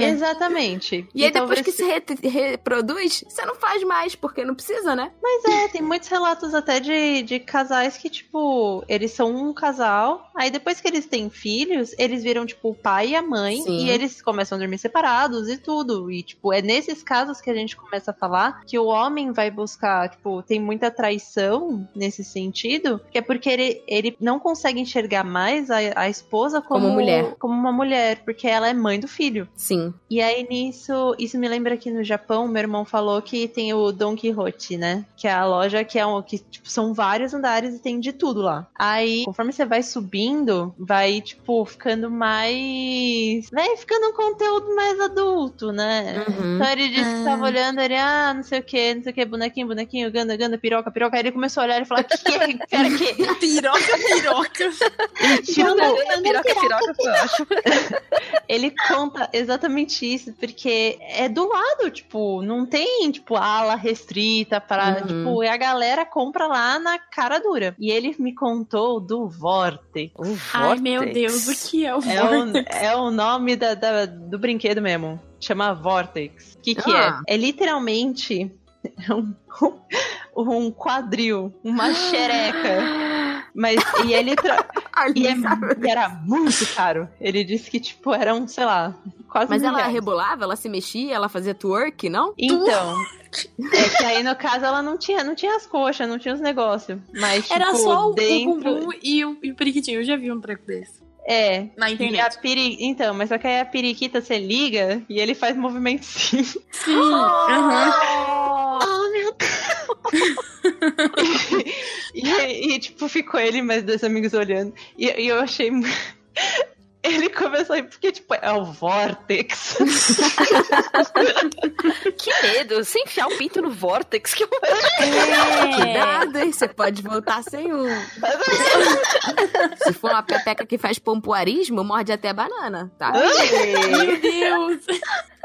Exatamente. E aí Então, depois que se re- reproduz, você não faz mais, porque não precisa, né? Mas é, tem muitos relatos até de, de casais que, tipo, eles são um casal, aí depois que eles têm filhos, eles viram, tipo, o pai e a mãe, Sim. e eles começam a dormir separados e tudo. E, tipo, é nesses casos que a gente começa a falar que o homem vai buscar, tipo, tem muita traição nesse sentido, que é porque ele, ele não consegue enxergar mais a, a esposa como, Como mulher. Como uma mulher, porque ela é mãe do filho. Sim. E aí nisso, isso me lembra que no Japão, meu irmão falou que tem o Don Quixote, né? Que é a loja que é um, que tipo, são vários andares e tem de tudo lá. Aí, conforme você vai subindo, vai tipo ficando mais, vai ficando um conteúdo mais adulto, né? Uhum. Então ele disse que tava olhando, ele, ah, não sei o que, não sei o que, bonequinho, bonequinho, ganda, ganda, piroca, piroca. Aí ele começou a olhar e falar, que que é? Cara, que? Piroca, piroca. Tipo, piroca, piroca, foi ótimo. ele conta exatamente isso, porque é do lado, tipo, não tem, tipo, ala restrita para, Uhum. tipo, e a galera compra lá na cara dura. E ele me contou do Vortex. O Ai, meu Vortex. Deus, o que é o É o, Vortex? é o nome da, da- do brinquedo mesmo. Chama Vortex. O que, que Ah. é? É literalmente um, um quadril, uma xereca. Mas, e ele. Tra... E, é- e era muito caro. Ele disse que, tipo, eram, sei lá, quase Mas mil ela rebolava, ela se mexia, ela fazia twerk, não? Então, é que aí no caso ela não tinha, não tinha as coxas, não tinha os negócios. Mas, tipo, Era só o, o dentro... bumbum e o, e o periquitinho. Eu já vi um treco desse. É. Na E a internet. peri... Então, mas só que aí a periquita você liga e ele faz movimento sim. Sim. aham. Oh, meu E, e, tipo, ficou ele e mais dois amigos olhando. E, e eu achei. Ele começou aí, porque, tipo, é o Vortex. Que medo. Sem enfiar o pinto no Vortex. Que... É. Cuidado, hein? Você pode voltar sem um. Se for uma pepeca que faz pompoarismo, morde até banana, tá? Meu Deus.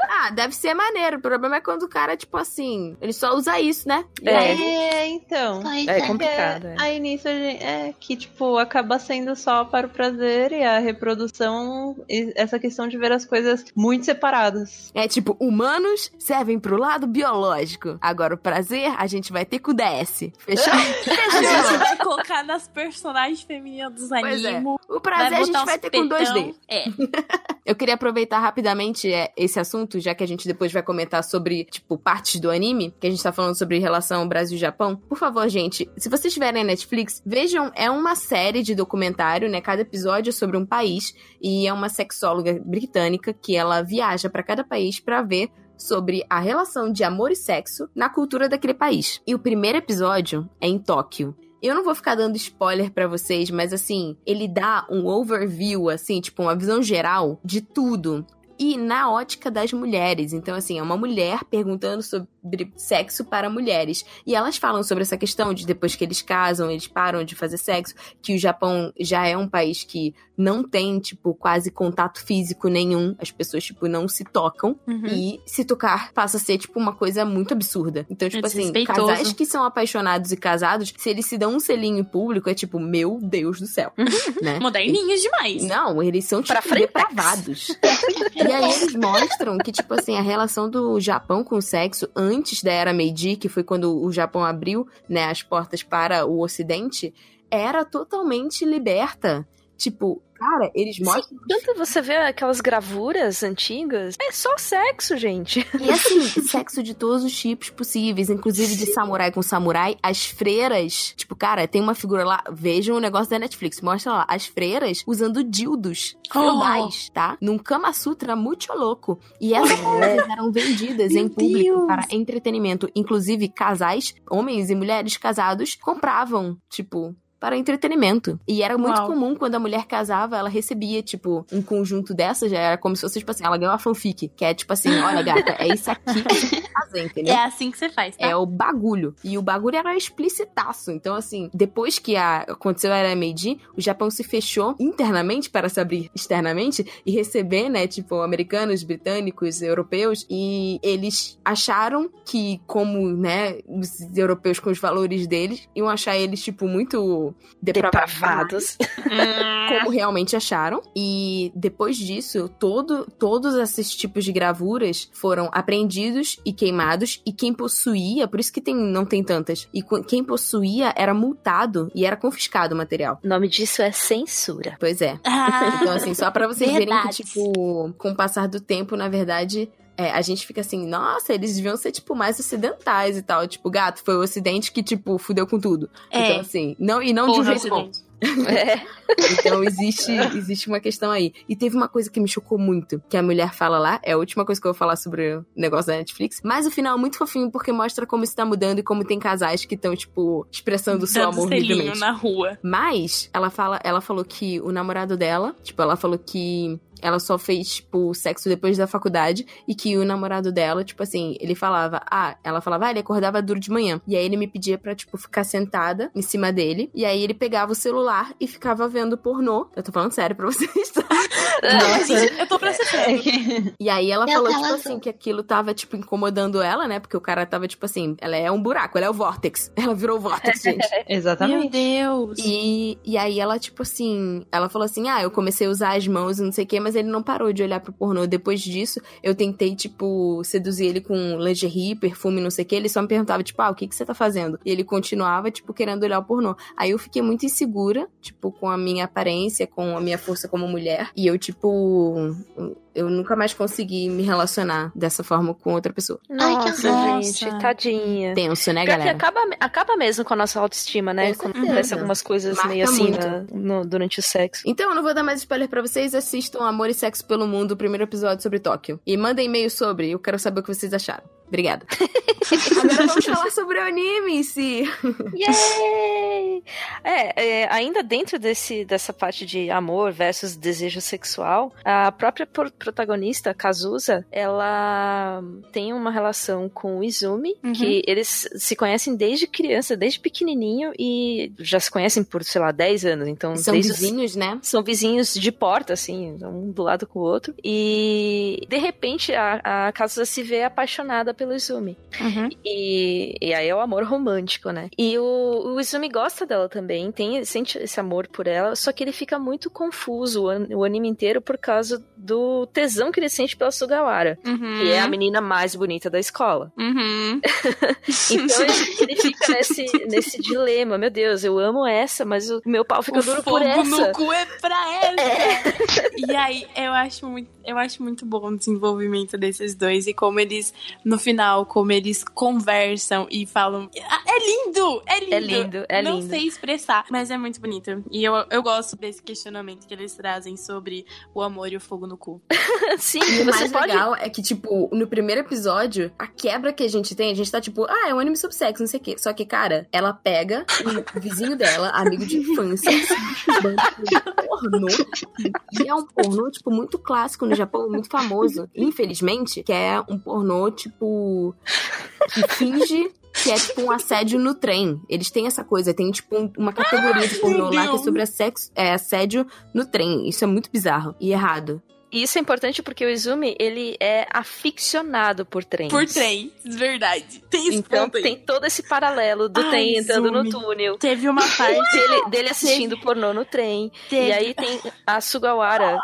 Ah, deve ser maneiro. O problema é quando o cara, tipo assim, ele só usa isso, né? E É. aí, É, então. Pois É é. complicado, é. Aí nisso a gente- é que, tipo, acaba sendo só para o prazer e a reprodução, e essa questão de ver as coisas muito separadas. É tipo, humanos servem pro lado biológico. Agora, o prazer, a gente vai ter com o DS. Fechou? A gente Fechou. vai colocar nas personagens femininas dos Pois é. animes. O prazer a gente vai ter com 2D. petão. É. Eu queria aproveitar rapidamente é, esse assunto, já que a gente depois vai comentar sobre, tipo, partes do anime, que a gente tá falando sobre relação Brasil e Japão. Por favor, gente, se vocês tiverem a Netflix, vejam, é uma série de documentário, né? Cada episódio é sobre um país e é uma sexóloga britânica que ela viaja pra cada país pra ver sobre a relação de amor e sexo na cultura daquele país. E o primeiro episódio é em Tóquio. Eu não vou ficar dando spoiler pra vocês, mas assim, ele dá um overview, assim, tipo, uma visão geral de tudo. E na ótica das mulheres. Então, assim, é uma mulher perguntando sobre sexo para mulheres. E elas falam sobre essa questão de depois que eles casam, eles param de fazer sexo, que o Japão já é um país que não tem, tipo, quase contato físico nenhum. As pessoas, tipo, não se tocam. Uhum. E se tocar passa a ser, tipo, uma coisa muito absurda. Então, tipo É assim, casais que são apaixonados e casados, se eles se dão um selinho em público, é tipo, meu Deus do céu. né? Moderninhas demais. Não, eles são, Pra tipo, frente. depravados. e aí eles mostram que, tipo assim, a relação do Japão com o sexo antes da era Meiji, que foi quando o Japão abriu, né, as portas para o ocidente, era totalmente liberta. Tipo, cara, eles mostram... Tanto você vê aquelas gravuras antigas, é só sexo, gente. E assim, sexo de todos os tipos possíveis, inclusive de samurai com samurai. As freiras, tipo, cara, tem uma figura lá, vejam o negócio da Netflix, mostra lá, as freiras usando dildos feudais, tá? Num Kama Sutra muito louco. E essas coisas eram vendidas em público Deus. para entretenimento. Inclusive, casais, homens e mulheres casados, compravam, tipo, para entretenimento. E era muito Uau. comum quando a mulher casava, ela recebia, tipo, um conjunto dessas, já era como se fosse, tipo assim, ela ganhou uma fanfic, que é tipo assim, olha, gata, é isso aqui. fazer, entendeu? É assim que você faz, tá? É o bagulho. E o bagulho era explicitaço. Então, assim, depois que a, aconteceu a era Meiji, o Japão se fechou internamente para se abrir externamente e receber, né, tipo, americanos, britânicos, europeus. E eles acharam que, como, né, os europeus com os valores deles, iam achar eles, tipo, muito depravados. Depravados. Como realmente acharam. E depois disso, todo, todos esses tipos de gravuras foram apreendidos e queimados. E quem possuía, por isso que tem, não tem tantas, e qu- quem possuía era multado e era confiscado o material. O nome disso é censura. Pois é. Ah, Então, assim, só pra vocês verem que, tipo, com o passar do tempo, na verdade. É, a gente fica assim, nossa, eles deviam ser, tipo, mais ocidentais e tal. Tipo, gato, foi o ocidente que, tipo, fudeu com tudo. É. Então, assim, não, e não de um porra, jeito bom. É. Então existe, existe uma questão aí. E teve uma coisa que me chocou muito, que a mulher fala lá, é a última coisa que eu vou falar sobre o negócio da Netflix. Mas o final é muito fofinho porque mostra como isso tá mudando e como tem casais que estão, tipo, expressando o seu Dando amor livremente. na rua. Mas ela fala, ela falou que o namorado dela, tipo, ela falou que ela só fez, tipo, sexo depois da faculdade e que o namorado dela, tipo assim, ele falava, ah, ela falava, ah, ele acordava duro de manhã. E aí ele me pedia pra, tipo, ficar sentada em cima dele. E aí ele pegava o celular e ficava vendo pornô. Eu tô falando sério pra vocês, tá? Nossa. Eu tô processando. E aí ela Meu falou, tipo assim, que aquilo tava, tipo, incomodando ela, né? Porque o cara tava, tipo assim, ela é um buraco, ela é o Vortex. Ela virou o Vortex, gente. Meu Exatamente. Deus. E, e aí ela, tipo assim, ela falou assim: ah, eu comecei a usar as mãos e não sei o quê, mas ele não parou de olhar pro pornô. Depois disso, eu tentei, tipo, seduzir ele com lingerie, perfume, não sei o quê. Ele só me perguntava, tipo, ah, o que, que você tá fazendo? E ele continuava, tipo, querendo olhar o pornô. Aí eu fiquei muito insegura, tipo, com a minha aparência, com a minha força como mulher. E eu, tipo. Eu nunca mais consegui me relacionar dessa forma com outra pessoa. Ai, que Nossa, gente, Nossa. tadinha. Tenso, né, Pior que galera? acaba, acaba mesmo com a nossa autoestima, né? Com Quando acontece algumas coisas Marca meio assim na- no- durante o sexo. Então, eu não vou dar mais spoiler pra vocês. Assistam Amor e Sexo pelo Mundo, o primeiro episódio sobre Tóquio. E mandem e-mail sobre. Eu quero saber o que vocês acharam. Obrigada. Agora vamos falar sobre o anime em si. Yay! É, é, ainda dentro desse, dessa parte de amor versus desejo sexual, a própria pro- protagonista, Kazusa, ela tem uma relação com o Izumi, Uhum. que eles se conhecem desde criança, desde pequenininho, e já se conhecem por, sei lá, 10 anos. Então, São desde os- vizinhos, né? são vizinhos de porta, assim, um do lado com o outro. E de repente a, a Kazusa se vê apaixonada pelo Izumi. Uhum. E, e aí é o amor romântico, né? E o, o Izumi gosta dela também, tem, sente esse amor por ela, só que ele fica muito confuso o, o anime inteiro por causa do tesão que ele sente pela Sugawara, Uhum. que é a menina mais bonita da escola. Uhum. Então ele, fica nesse, nesse dilema, meu Deus, eu amo essa, mas o meu pau fica o duro por essa. no cu é pra essa. E aí, eu acho muito, eu acho muito bom o desenvolvimento desses dois e como eles, no final, como eles conversam e falam. "Ah, É lindo! É lindo! É lindo, é Não lindo. sei expressar, mas é muito bonito. E eu, eu gosto desse questionamento que eles trazem sobre o amor e o fogo no cu. Sim, E o mais pode legal é que, tipo, no primeiro episódio, a quebra que a gente tem, a gente tá tipo, ah, é um anime sobre sexo, não sei o quê. Só que, cara, ela pega o vizinho dela, amigo de infância, com pornô. E é um pornô, tipo, muito clássico no Japão, muito famoso. Infelizmente, que é um pornô, tipo, que finge que é tipo um assédio no trem. Eles têm essa coisa, tem tipo um- uma categoria de pornô lá que é sobre assexo- é, assédio no trem. Isso é muito bizarro e errado. E isso é importante porque o Izumi, ele é aficionado por trens. Por trem, verdade. Tem esse Então ponto aí. tem todo esse paralelo do Ai, trem entrando no Izumi. túnel. Teve uma parte. Dele, dele assistindo pornô no trem. teve- E aí tem a Sugawara,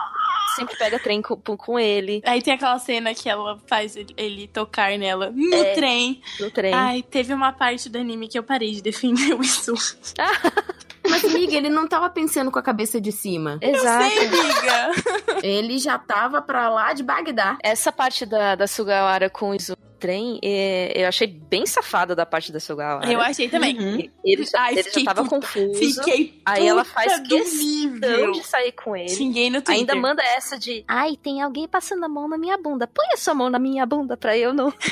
sempre pega trem com, com ele Aí tem aquela cena que ela faz ele, ele tocar nela no É. trem. no trem. Ai, teve uma parte do anime que eu parei de defender o Isu. Mas, amiga, ele não tava pensando com a cabeça de cima. Exato. Sei, amiga. Ele já tava pra lá de Bagdá. Essa parte da, da Sugawara com o Izumi trem, é, eu achei bem safada da parte da Sugawara. Eu achei também. Uhum. Ele, já- Ai, ele já fiquei tava puta. confuso. Fiquei Aí ela puta faz do questão nível. de sair com ele. Xinguei no Twitter. Ainda manda essa de Ai, tem alguém passando a mão na minha bunda. Põe a sua mão na minha bunda pra eu não.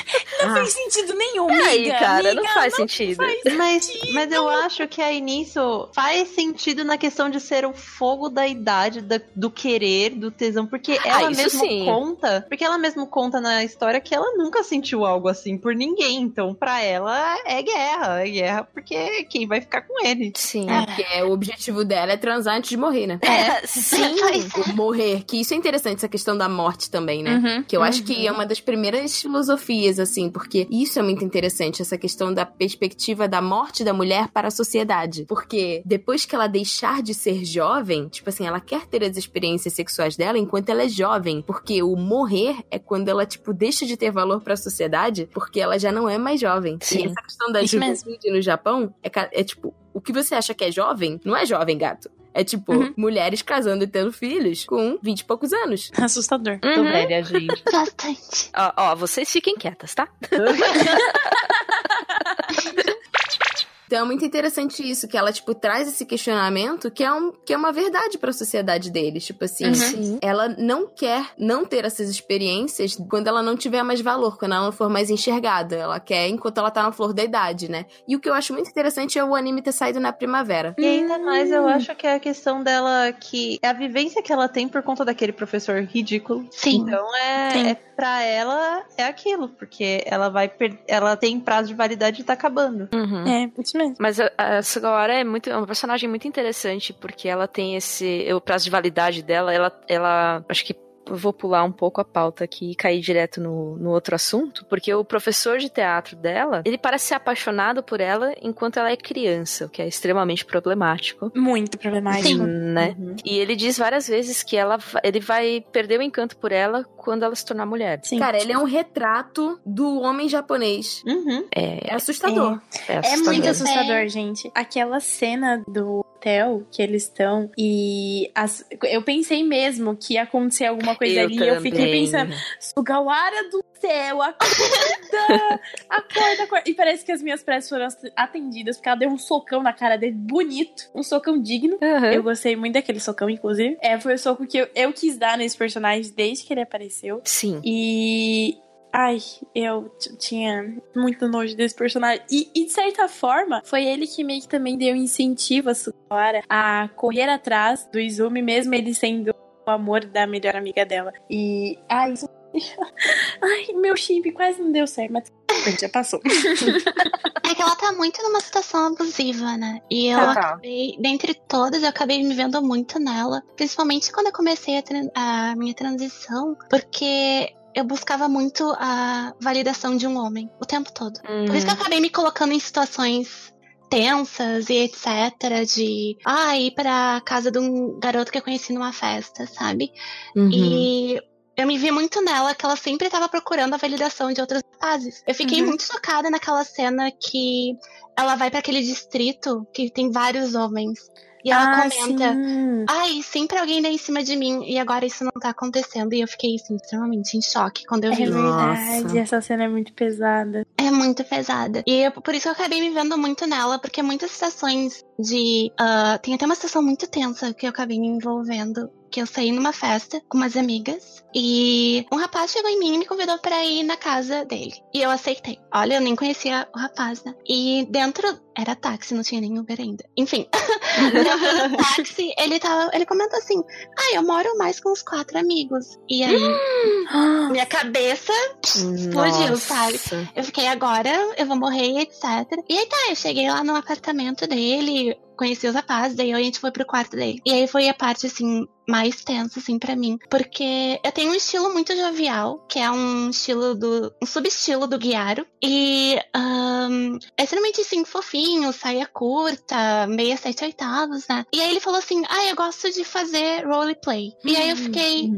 Não fez sentido nenhum, E amiga. aí, cara, amiga, não faz sentido. faz Mas, sentido. mas eu acho que aí nisso faz sentido na questão de ser o fogo da idade, da- do querer, do tesão, porque ela Ah, mesmo sim. conta, porque ela mesmo conta na história que ela nunca sentiu algo assim por ninguém. Então, pra ela, é guerra. É guerra porque quem vai ficar com ele? Sim. É, porque o objetivo dela é transar antes de morrer, né? É, sim. Morrer. Que isso é interessante, essa questão da morte também, né? Uhum. Que eu acho que é uma das primeiras filosofias, assim, porque isso é muito interessante, essa questão da perspectiva da morte da mulher para a sociedade. Porque depois que ela deixar de ser jovem, tipo assim, ela quer ter as experiências sexuais dela enquanto ela é jovem. Porque o morrer é quando ela, tipo, deixa de ter valor para a sociedade, porque ela já não é mais jovem. Sim. E essa questão da Isso mesmo. juventude no Japão é, é tipo, o que você acha que é jovem, não é jovem, gato. É tipo, Uhum. mulheres casando e tendo filhos com 20 e poucos anos. Assustador. Tô Uhum. velha, gente. Bastante. Ó, ó, vocês fiquem quietas, tá? Então é muito interessante isso, que ela, tipo, traz esse questionamento que é, um, que é uma verdade pra sociedade deles. Tipo assim, Uhum. Sim. ela não quer não ter essas experiências quando ela não tiver mais valor, quando ela não for mais enxergada. Ela quer enquanto ela tá na flor da idade, né? E o que eu acho muito interessante é o anime ter saído na primavera. E ainda mais, eu acho que é a questão dela que é a vivência que ela tem por conta daquele professor ridículo. Sim. Então é, Sim. é pra ela é aquilo, porque ela vai per... ela tem prazo de validade e tá acabando. Uhum. É, isso mesmo. Mas a, a Sugawara é muito, é uma personagem muito interessante, porque ela tem esse. O prazo de validade dela, ela. ela acho que. Eu Vou pular um pouco a pauta aqui e cair direto no, no outro assunto, porque o professor de teatro dela, ele parece ser apaixonado por ela enquanto ela é criança, o que é extremamente problemático, Muito problemático. Sim. né? Uhum. E ele diz várias vezes que ela, ele vai perder o encanto por ela quando ela se tornar mulher. Sim. Cara, ele é um retrato do homem japonês. Uhum. É assustador. É, É assustador. muito É. assustador, gente. Aquela cena do hotel que eles estão e as- eu pensei mesmo que ia acontecer alguma coisa ali. e Eu fiquei também. pensando, Sugawara do céu, acorda! acorda, acorda. E parece que as minhas preces foram atendidas, porque ela deu um socão na cara dele, bonito. Um socão digno. Aham. Eu gostei muito daquele socão, inclusive. É, foi o soco que eu, eu quis dar nesse personagem desde que ele apareceu. Sim. E. Ai, eu tinha muito nojo desse personagem. E, e, de certa forma, foi ele que meio que também deu incentivo a Sugawara a correr atrás do Izumi, mesmo ele sendo o amor da melhor amiga dela. E. Ai, isso. Ai, meu chip quase não deu certo, mas já passou. É que ela tá muito numa situação abusiva, né? E eu Total. acabei, dentre todas, eu acabei me vendo muito nela. Principalmente quando eu comecei a, a minha transição, porque eu buscava muito a validação de um homem o tempo todo. Por isso que eu acabei me colocando em situações tensas e etc. De ah, ir pra casa de um garoto que eu conheci numa festa, sabe? Uhum. E eu me vi muito nela, que ela sempre estava procurando a validação de outros rapazes. Eu fiquei Uhum. muito chocada naquela cena que ela vai pra aquele distrito que tem vários homens. E ela Ah, comenta. sim. Ai, sempre alguém dá em cima de mim e agora isso não tá acontecendo. E eu fiquei assim, extremamente em choque quando eu É vi. verdade, Nossa. essa cena é muito pesada. Muito pesada. E eu- por isso eu acabei me vendo muito nela, porque muitas situações de. ah, tem até uma situação muito tensa que eu acabei me envolvendo. Que eu saí numa festa com umas amigas e um rapaz chegou em mim e me convidou pra ir na casa dele. E eu aceitei. Olha, eu nem conhecia o rapaz, né? E dentro. Era táxi, não tinha nem Uber ainda. Enfim. dentro do táxi, ele tava. Ele comentou assim: Ah, eu moro mais com os quatro amigos. E aí, minha cabeça explodiu, sabe? Eu fiquei, agora eu vou morrer, etc. E aí tá, eu cheguei lá no apartamento dele, conheci os rapazes, daí a gente foi pro quarto dele. E aí foi a parte, assim, mais tensa, assim, pra mim. Porque eu tenho um estilo muito jovial, que é um estilo do. um subestilo do Guiaro. E ahn, é extremamente, assim, fofinho, saia curta, meia sete oitavos, né? E aí ele falou assim: ah, eu gosto de fazer roleplay. E aí eu fiquei.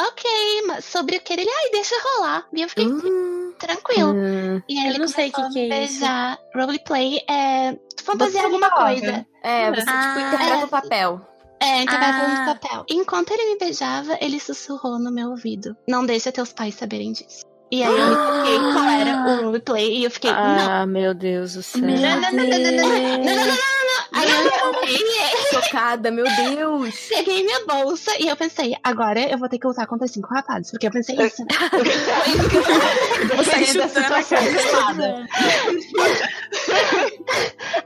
Ok, mas sobre o que ele, ai, deixa rolar. E eu fiquei Hum, tranquilo. hum. E aí Eu ele não sei que a que é isso. beijar. Roleplay é fantasiar alguma joga. coisa. É, você, tipo, Ah. interpreta o papel. É, interpretação Ah. de papel. Enquanto ele me beijava, ele sussurrou no meu ouvido. Não deixa teus pais saberem disso. E aí eu me toquei qual era o roleplay e eu fiquei, não. Ah, meu Deus do céu. Meu Não, não, não, não, não, não, não, não, não, não, não. Aí eu peguei, Chocada, meu Deus. peguei minha bolsa e eu pensei, agora eu vou ter que lutar contra cinco rapazes. Porque eu pensei isso, né? Você Dependendo da chutando a situação.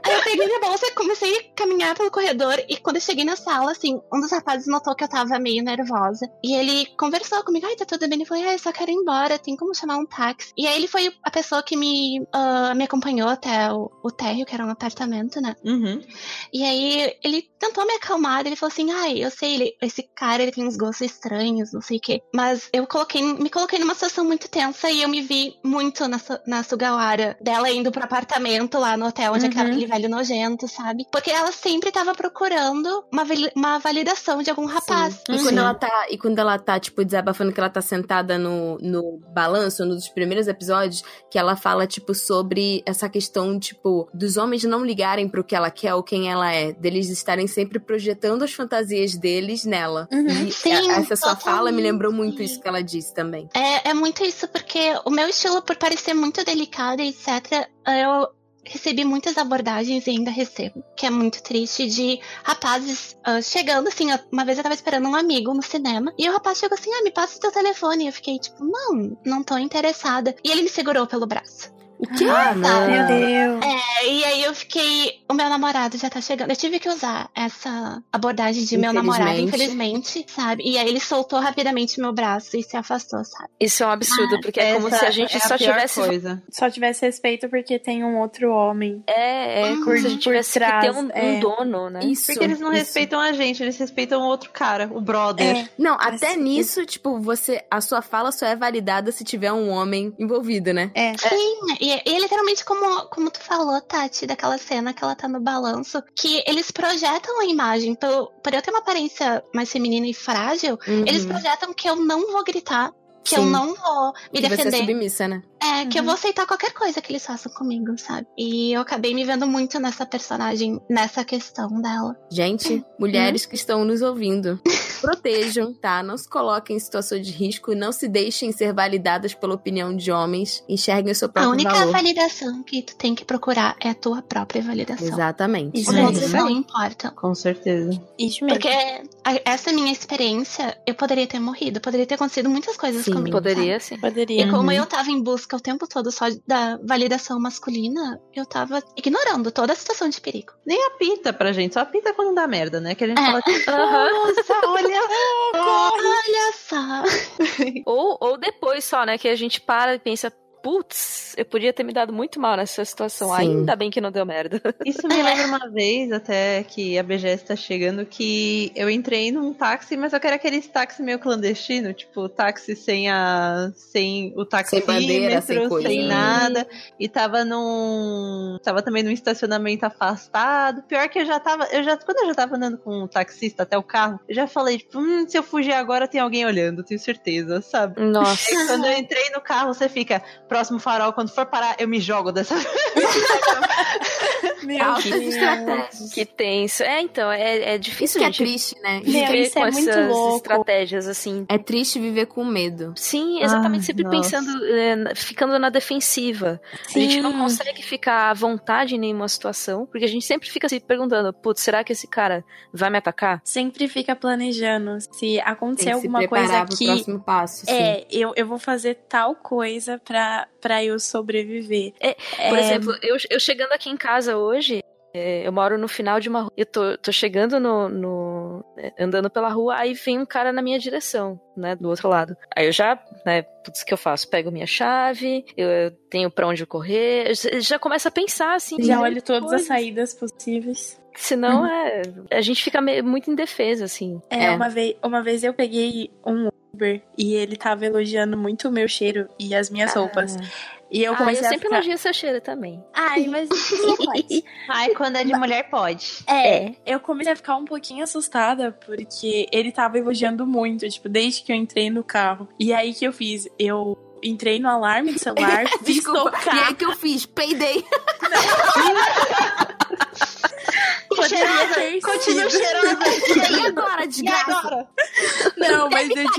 Aí eu peguei minha bolsa, comecei a caminhar pelo corredor e quando eu cheguei na sala, assim, um dos rapazes notou que eu tava meio nervosa. E ele conversou comigo, ai, tá tudo bem? Ele falou, ai, eu só quero ir embora, tem como chamar um táxi. E aí ele foi a pessoa que me, uh, me acompanhou até o, o térreo, que era um apartamento, né? Uhum. E aí ele tentou me acalmar, ele falou assim, ai, eu sei, ele, esse cara, ele tem uns gostos estranhos, não sei o quê. Mas eu coloquei, me coloquei numa situação muito tensa e eu me vi muito na, na Sugawara, dela indo pro apartamento lá no hotel onde uhum. aquele velho nojento, sabe? Porque ela sempre tava procurando uma, uma validação de algum rapaz. E quando ela tá, e quando ela tá, tipo, desabafando que ela tá sentada no, no balanço, um dos primeiros episódios, que ela fala, tipo, sobre essa questão, tipo, dos homens não ligarem pro que ela quer ou quem ela é, deles estarem sempre projetando as fantasias deles nela. Uhum. Sim, essa sua fala me lembrou muito isso que ela disse também. É, é muito isso, porque o meu estilo, por parecer muito delicado, etc., eu recebi muitas abordagens e ainda recebo, que é muito triste, de rapazes uh, chegando, assim, uma vez eu tava esperando um amigo no cinema, e o rapaz chegou assim, ah, me passa o teu telefone, e eu fiquei tipo, não, não tô interessada, e ele me segurou pelo braço. O quê? Ah. Meu Deus. É, e aí eu fiquei. O meu namorado já tá chegando. Eu tive que usar essa abordagem de meu namorado, infelizmente, sabe? E aí ele soltou rapidamente meu braço e se afastou, sabe? Isso é um absurdo, ah, porque é como se a gente é a só tivesse. Coisa. Só tivesse respeito porque tem um outro homem. É, é hum, como se a gente tivesse trás, que ter um, é. um, dono, né? Isso. Porque eles não isso. respeitam a gente, eles respeitam o outro cara, o brother. É. Não, até nisso, tipo, você. A sua fala só é validada se tiver um homem envolvido, né? É. Sim, e, e é literalmente como, como tu falou, Tati, daquela cena que ela tá no balanço, que eles projetam a imagem. Por, por eu ter uma aparência mais feminina e frágil, uhum. eles projetam que eu não vou gritar, que Sim. eu não vou me que defender. Você é submissa, né? É, que uhum. eu vou aceitar qualquer coisa que eles façam comigo, sabe? E eu acabei me vendo muito nessa personagem, nessa questão dela. Gente, mulheres uhum. que estão nos ouvindo, protejam, tá? Não se coloquem em situação de risco, não se deixem ser validadas pela opinião de homens, enxerguem o seu próprio valor. A única valor. validação que tu tem que procurar é a tua própria validação. Exatamente. Os outros não importam. Com certeza. Isso mesmo. Porque essa minha experiência, eu poderia ter morrido, poderia ter acontecido muitas coisas sim, comigo. Poderia, sabe? sim. Poderia. E como uhum. eu tava em busca o tempo todo só da validação masculina, eu tava ignorando toda a situação de perigo. Nem apita pra gente, só apita quando dá merda, né? Que a gente é. fala assim, nossa, olha, olha só. ou, ou depois só, né? Que a gente para e pensa, putz, eu podia ter me dado muito mal nessa situação. Sim. Ainda bem que não deu merda. Isso me lembra uma vez, até que a BGS tá chegando, que eu entrei num táxi, mas eu quero aquele táxi meio clandestino, tipo, táxi sem a. sem o táxi sem bandeira, sem, sem nada. E tava num. Tava também num estacionamento afastado. Pior que eu já tava. Eu já, quando eu já tava andando com um taxista até o carro, eu já falei, tipo, hum, se eu fugir agora tem alguém olhando, tenho certeza, sabe? Nossa. E quando eu entrei no carro, você fica próximo farol, quando for parar, eu me jogo dessa Meu que, que tenso. É, então, é, é difícil. Isso que é triste, né? Meu, isso é muito louco. estratégias, assim. É triste viver com medo. Sim, exatamente. Ah, sempre nossa. pensando, é, ficando na defensiva. Sim. A gente não consegue ficar à vontade em nenhuma situação, porque a gente sempre fica se perguntando, putz, será que esse cara vai me atacar? Sempre fica planejando. Se acontecer alguma coisa aqui. próximo passo. É, eu, eu vou fazer tal coisa pra, pra eu sobreviver. É, por é... exemplo, eu, eu chegando aqui em casa hoje, é, eu moro no final de uma rua. Eu tô, tô chegando no, no, é, andando pela rua, aí vem um cara na minha direção, né? Do outro lado. Aí eu já, né? Putz, o que eu faço? Pego minha chave, eu, eu tenho para onde correr. Já começa a pensar assim. Já olho todas as saídas possíveis. Senão é, a gente fica meio, muito indefesa, assim. É, é, Uma, vez, uma vez eu peguei um Uber e ele tava elogiando muito o meu cheiro e as minhas ah. roupas. E eu comecei ah, eu sempre ficar... elogio seu cheiro também. Ai, mas pode. Ai, quando é de mulher, pode. É, é, eu comecei a ficar um pouquinho assustada, porque ele tava elogiando muito, tipo, desde que eu entrei no carro. E aí que eu fiz? Eu entrei no alarme do celular, fiz tocar. E aí que eu fiz? Peidei. cheirosa, continua cheirosa. E agora, desgraça? E agora? Não, mas eu,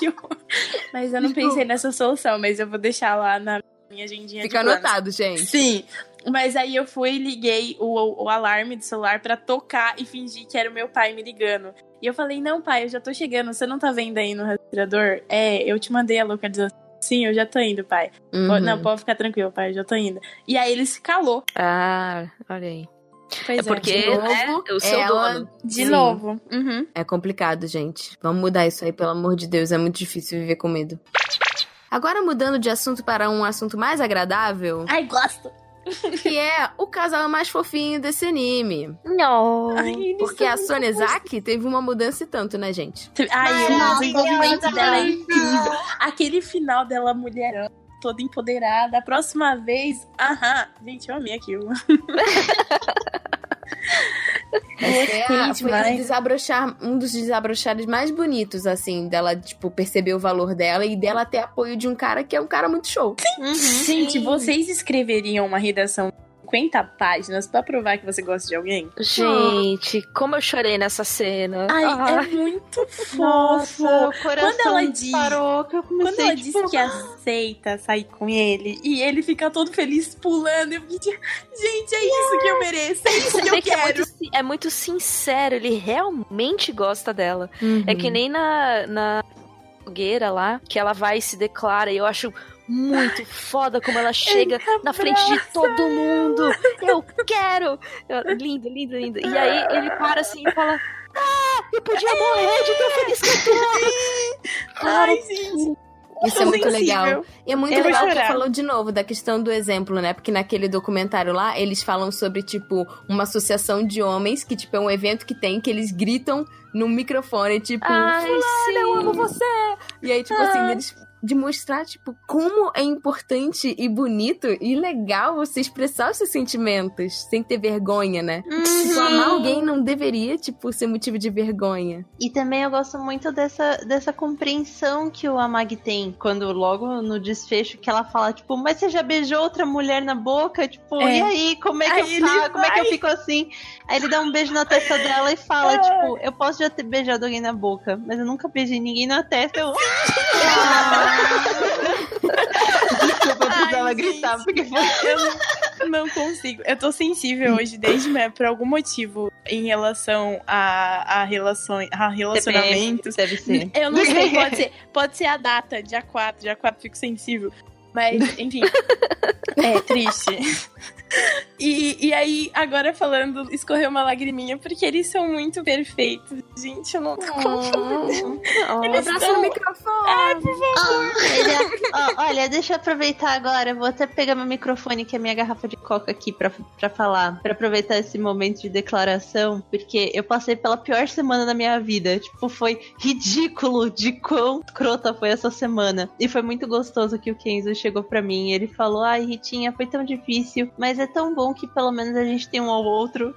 tipo... mas eu não pensei nessa solução, mas eu vou deixar lá na minha agendinha Fica anotado, gente. Sim. Mas aí eu fui e liguei o, o alarme do celular para tocar e fingir que era o meu pai me ligando. E eu falei, não, pai, eu já tô chegando, você não tá vendo aí no respirador? É, eu te mandei a localização. Sim, eu já tô indo, pai. Uhum. Não, pode ficar tranquilo, pai, eu já tô indo. E aí ele se calou. Ah, olha aí. Pois É porque, de né, novo, o seu ela- dono. De Sim. novo. Uhum. É complicado, gente. Vamos mudar isso aí, pelo amor de Deus. É muito difícil viver com medo. Agora mudando de assunto para um assunto mais agradável, Ai, gosto. que é o casal mais fofinho desse anime. Não. Ai, Porque a Sonezaki teve uma mudança e tanto, né, gente? Ai, o desenvolvimento dela é incrível. Aquele final dela mulherão, toda empoderada. A próxima vez, aham. Gente, eu amei aquilo. É foi um, desabrochar, um dos desabrochares mais bonitos, assim, dela, tipo, perceber o valor dela e dela ter apoio de um cara que é um cara muito show. Uhum. Gente, vocês escreveriam uma redação 50 páginas pra provar que você gosta de alguém? Gente, como eu chorei nessa cena. Ai, Ah. é muito fofo. Nossa, Quando ela diz- disparou, que eu comecei, Quando ela tipo, disse que aceita sair com ele e ele fica todo feliz pulando, eu fiquei, gente, é isso que eu mereço, é isso Você que eu que é quero. muito, si- é muito sincero, ele realmente gosta dela. É que nem na, na fogueira lá, que ela vai e se declara, e eu acho muito foda como ela chega na frente de todo mundo. Eu quero! Lindo, lindo, lindo. E aí ele para assim e fala: Ah, eu podia morrer de tão feliz que eu tô. Ai, gente. Isso é muito sensível. legal. E é muito Eu legal que falou de novo da questão do exemplo, né? Porque naquele documentário lá, eles falam sobre, tipo, uma associação de homens, que, tipo, é um evento que tem, que eles gritam no microfone, tipo, Ai, Fulana, eu amo você! E aí, tipo assim, eles de mostrar, tipo, como é importante e bonito e legal você expressar os seus sentimentos sem ter vergonha, né? Tipo, amar alguém não deveria, tipo, ser motivo de vergonha. E também eu gosto muito dessa, dessa compreensão que o Amag tem, quando logo no desfecho que ela fala, tipo, mas você já beijou outra mulher na boca? Tipo, É. e aí, como é que Aí eu faço? Como é que eu fico assim? Aí ele dá um beijo na testa dela e fala, tipo, eu posso já ter beijado alguém na boca, mas eu nunca beijei ninguém na testa. Eu... Desculpa, eu precisava Ai, gritar, gente. porque foi... Eu não consigo. Eu tô sensível hoje desde manhã, por algum motivo, em relação a, a, relações, a relacionamentos. Deve ser. Eu não sei, pode ser, pode ser a data, dia 4, dia 4 fico sensível. Mas, enfim. é triste. E, e aí, agora falando, escorreu uma lagriminha, porque eles são muito perfeitos. Gente, eu não tô contando. Eles Abraça são- no microfone. Ele é- ó, olha, deixa eu aproveitar agora. Vou até pegar meu microfone, que é a minha garrafa de coca aqui, pra, pra falar. Pra aproveitar esse momento de declaração. Porque eu passei pela pior semana da minha vida. Tipo, foi ridículo de quão crota foi essa semana. E foi muito gostoso que o Kenzo chegou pra mim. E ele falou: Ai, Ritinha, foi tão difícil. Mas é tão bom que pelo menos a gente tem um ao outro.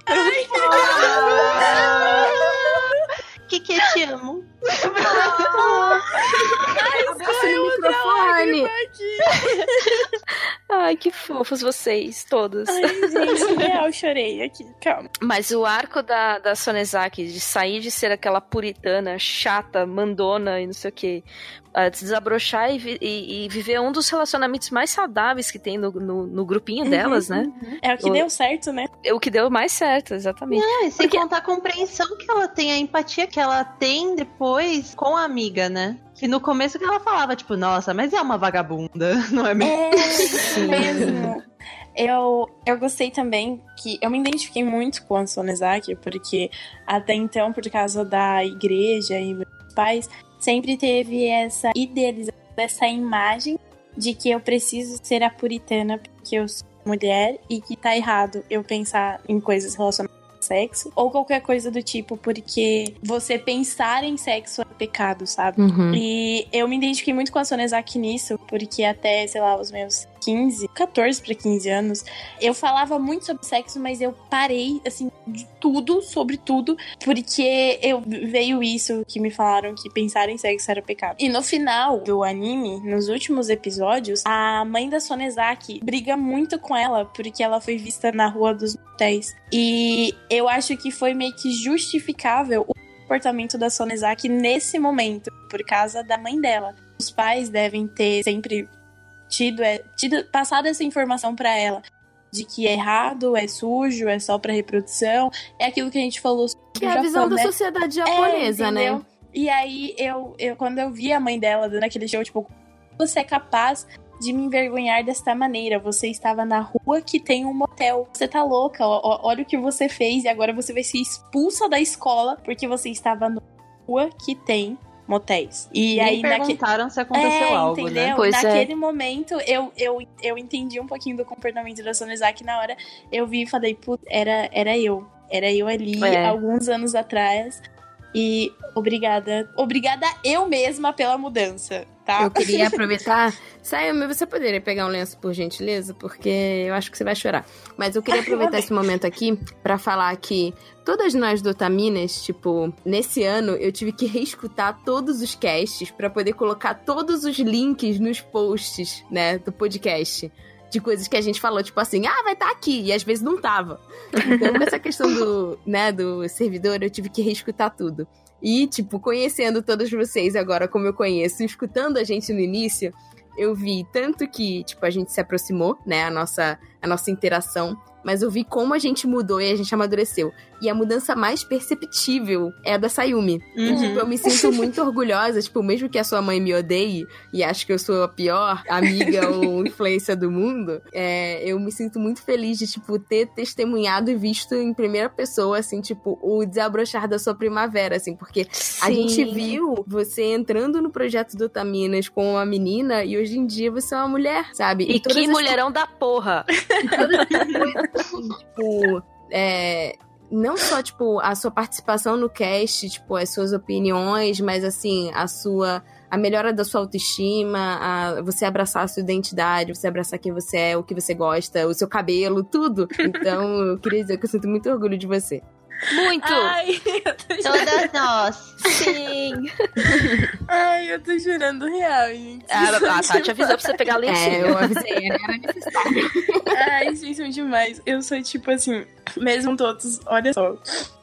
Que que eu te amo. Microfone. Ai, que fofos vocês, todos. Ai, gente, real, eu chorei aqui, calma. Mas o arco da, da Sonezaki de sair de ser aquela puritana, chata, mandona e não sei o que, se desabrochar e, vi- e- e viver um dos relacionamentos mais saudáveis que tem no, no, no grupinho delas, né? É o que O- deu certo, né? É o que deu mais certo, exatamente. É, e sem Porque- contar a compreensão que ela tem, a empatia que ela tem depois com a amiga, né? Que no começo que ela falava, tipo, nossa, mas é uma vagabunda, não é mesmo? É isso mesmo. Eu, eu gostei também que eu me identifiquei muito com a Sonezaki, porque até então, por causa da igreja e meus pais, sempre teve essa idealização, essa imagem de que eu preciso ser a puritana porque eu sou mulher e que tá errado eu pensar em coisas relacionadas ao sexo ou qualquer coisa do tipo, porque você pensar em sexo é pecado, sabe? Uhum. E eu me identifiquei muito com a Sonezaki nisso, porque até, sei lá, os meus 15, 14 para 15 anos, eu falava muito sobre sexo, mas eu parei, assim, de tudo, sobre tudo, porque eu veio isso que me falaram que pensar em sexo era pecado. E no final do anime, nos últimos episódios, a mãe da Sonezaki briga muito com ela, porque ela foi vista na Rua dos Motéis. E eu acho que foi meio que justificável o comportamento da Sonezaki nesse momento, por causa da mãe dela. Os pais devem ter sempre tido, é, tido passado essa informação pra ela de que é errado, é sujo, é só pra reprodução, é aquilo que a gente falou sobre Que é a visão Japão, da né? sociedade japonesa, É, né? E aí, eu, eu, quando eu vi a mãe dela dando aquele show, tipo, você é capaz de me envergonhar desta maneira. Você estava na rua que tem um motel. Você tá louca? Olha o que você fez e agora você vai ser expulsa da escola porque você estava na rua que tem motéis. E Nem aí perguntaram se aconteceu é, algo, entendeu? né? Pois é. Naquele momento, eu, eu, eu entendi um pouquinho do comportamento da Sonezaki na hora. Eu vi e falei, putz, era, era eu. Era eu ali, É. alguns anos atrás. E obrigada. Obrigada eu mesma pela mudança, tá? Eu queria aproveitar. Sayumi, você poderia pegar um lenço, por gentileza? Porque eu acho que você vai chorar. Mas eu queria aproveitar esse momento aqui pra falar que todas nós do Otaminas, tipo, nesse ano eu tive que reescutar todos os casts pra poder colocar todos os links nos posts, né, do podcast. De coisas que a gente falou, tipo assim, ah, vai estar aqui, e às vezes não tava. Então, com essa questão do, né, do servidor, eu tive que reescutar tudo. E, tipo, conhecendo todos vocês agora como eu conheço, escutando a gente no início, eu vi tanto que, tipo, a gente se aproximou, né, a nossa, a nossa interação, mas eu vi como a gente mudou e a gente amadureceu. E a mudança mais perceptível é a da Sayumi. E, Uhum. tipo, eu me sinto muito orgulhosa, tipo, mesmo que a sua mãe me odeie e acho que eu sou a pior amiga ou influência do mundo, é, eu me sinto muito feliz de, tipo, ter testemunhado e visto em primeira pessoa, assim, tipo, o desabrochar da sua primavera, assim, porque a gente viu você entrando no projeto do Taminas com uma menina e hoje em dia você é uma mulher, sabe? E todas que as mulherão da porra! tipo, é, não só, tipo, a sua participação no cast, tipo, as suas opiniões, mas, assim, a sua... A melhora da sua autoestima, a, você abraçar a sua identidade, você abraçar quem você é, o que você gosta, o seu cabelo, tudo. Então, eu queria dizer que eu sinto muito orgulho de você. Muito! Ai, eu tô chorando. Todas nós. Sim! Ai, eu tô chorando real, gente. Ah, a Tati avisou pra você pegar É, lencinho. eu avisei, era necessário. Ai, vocês são demais. Eu sou tipo assim, mesmo todos, olha só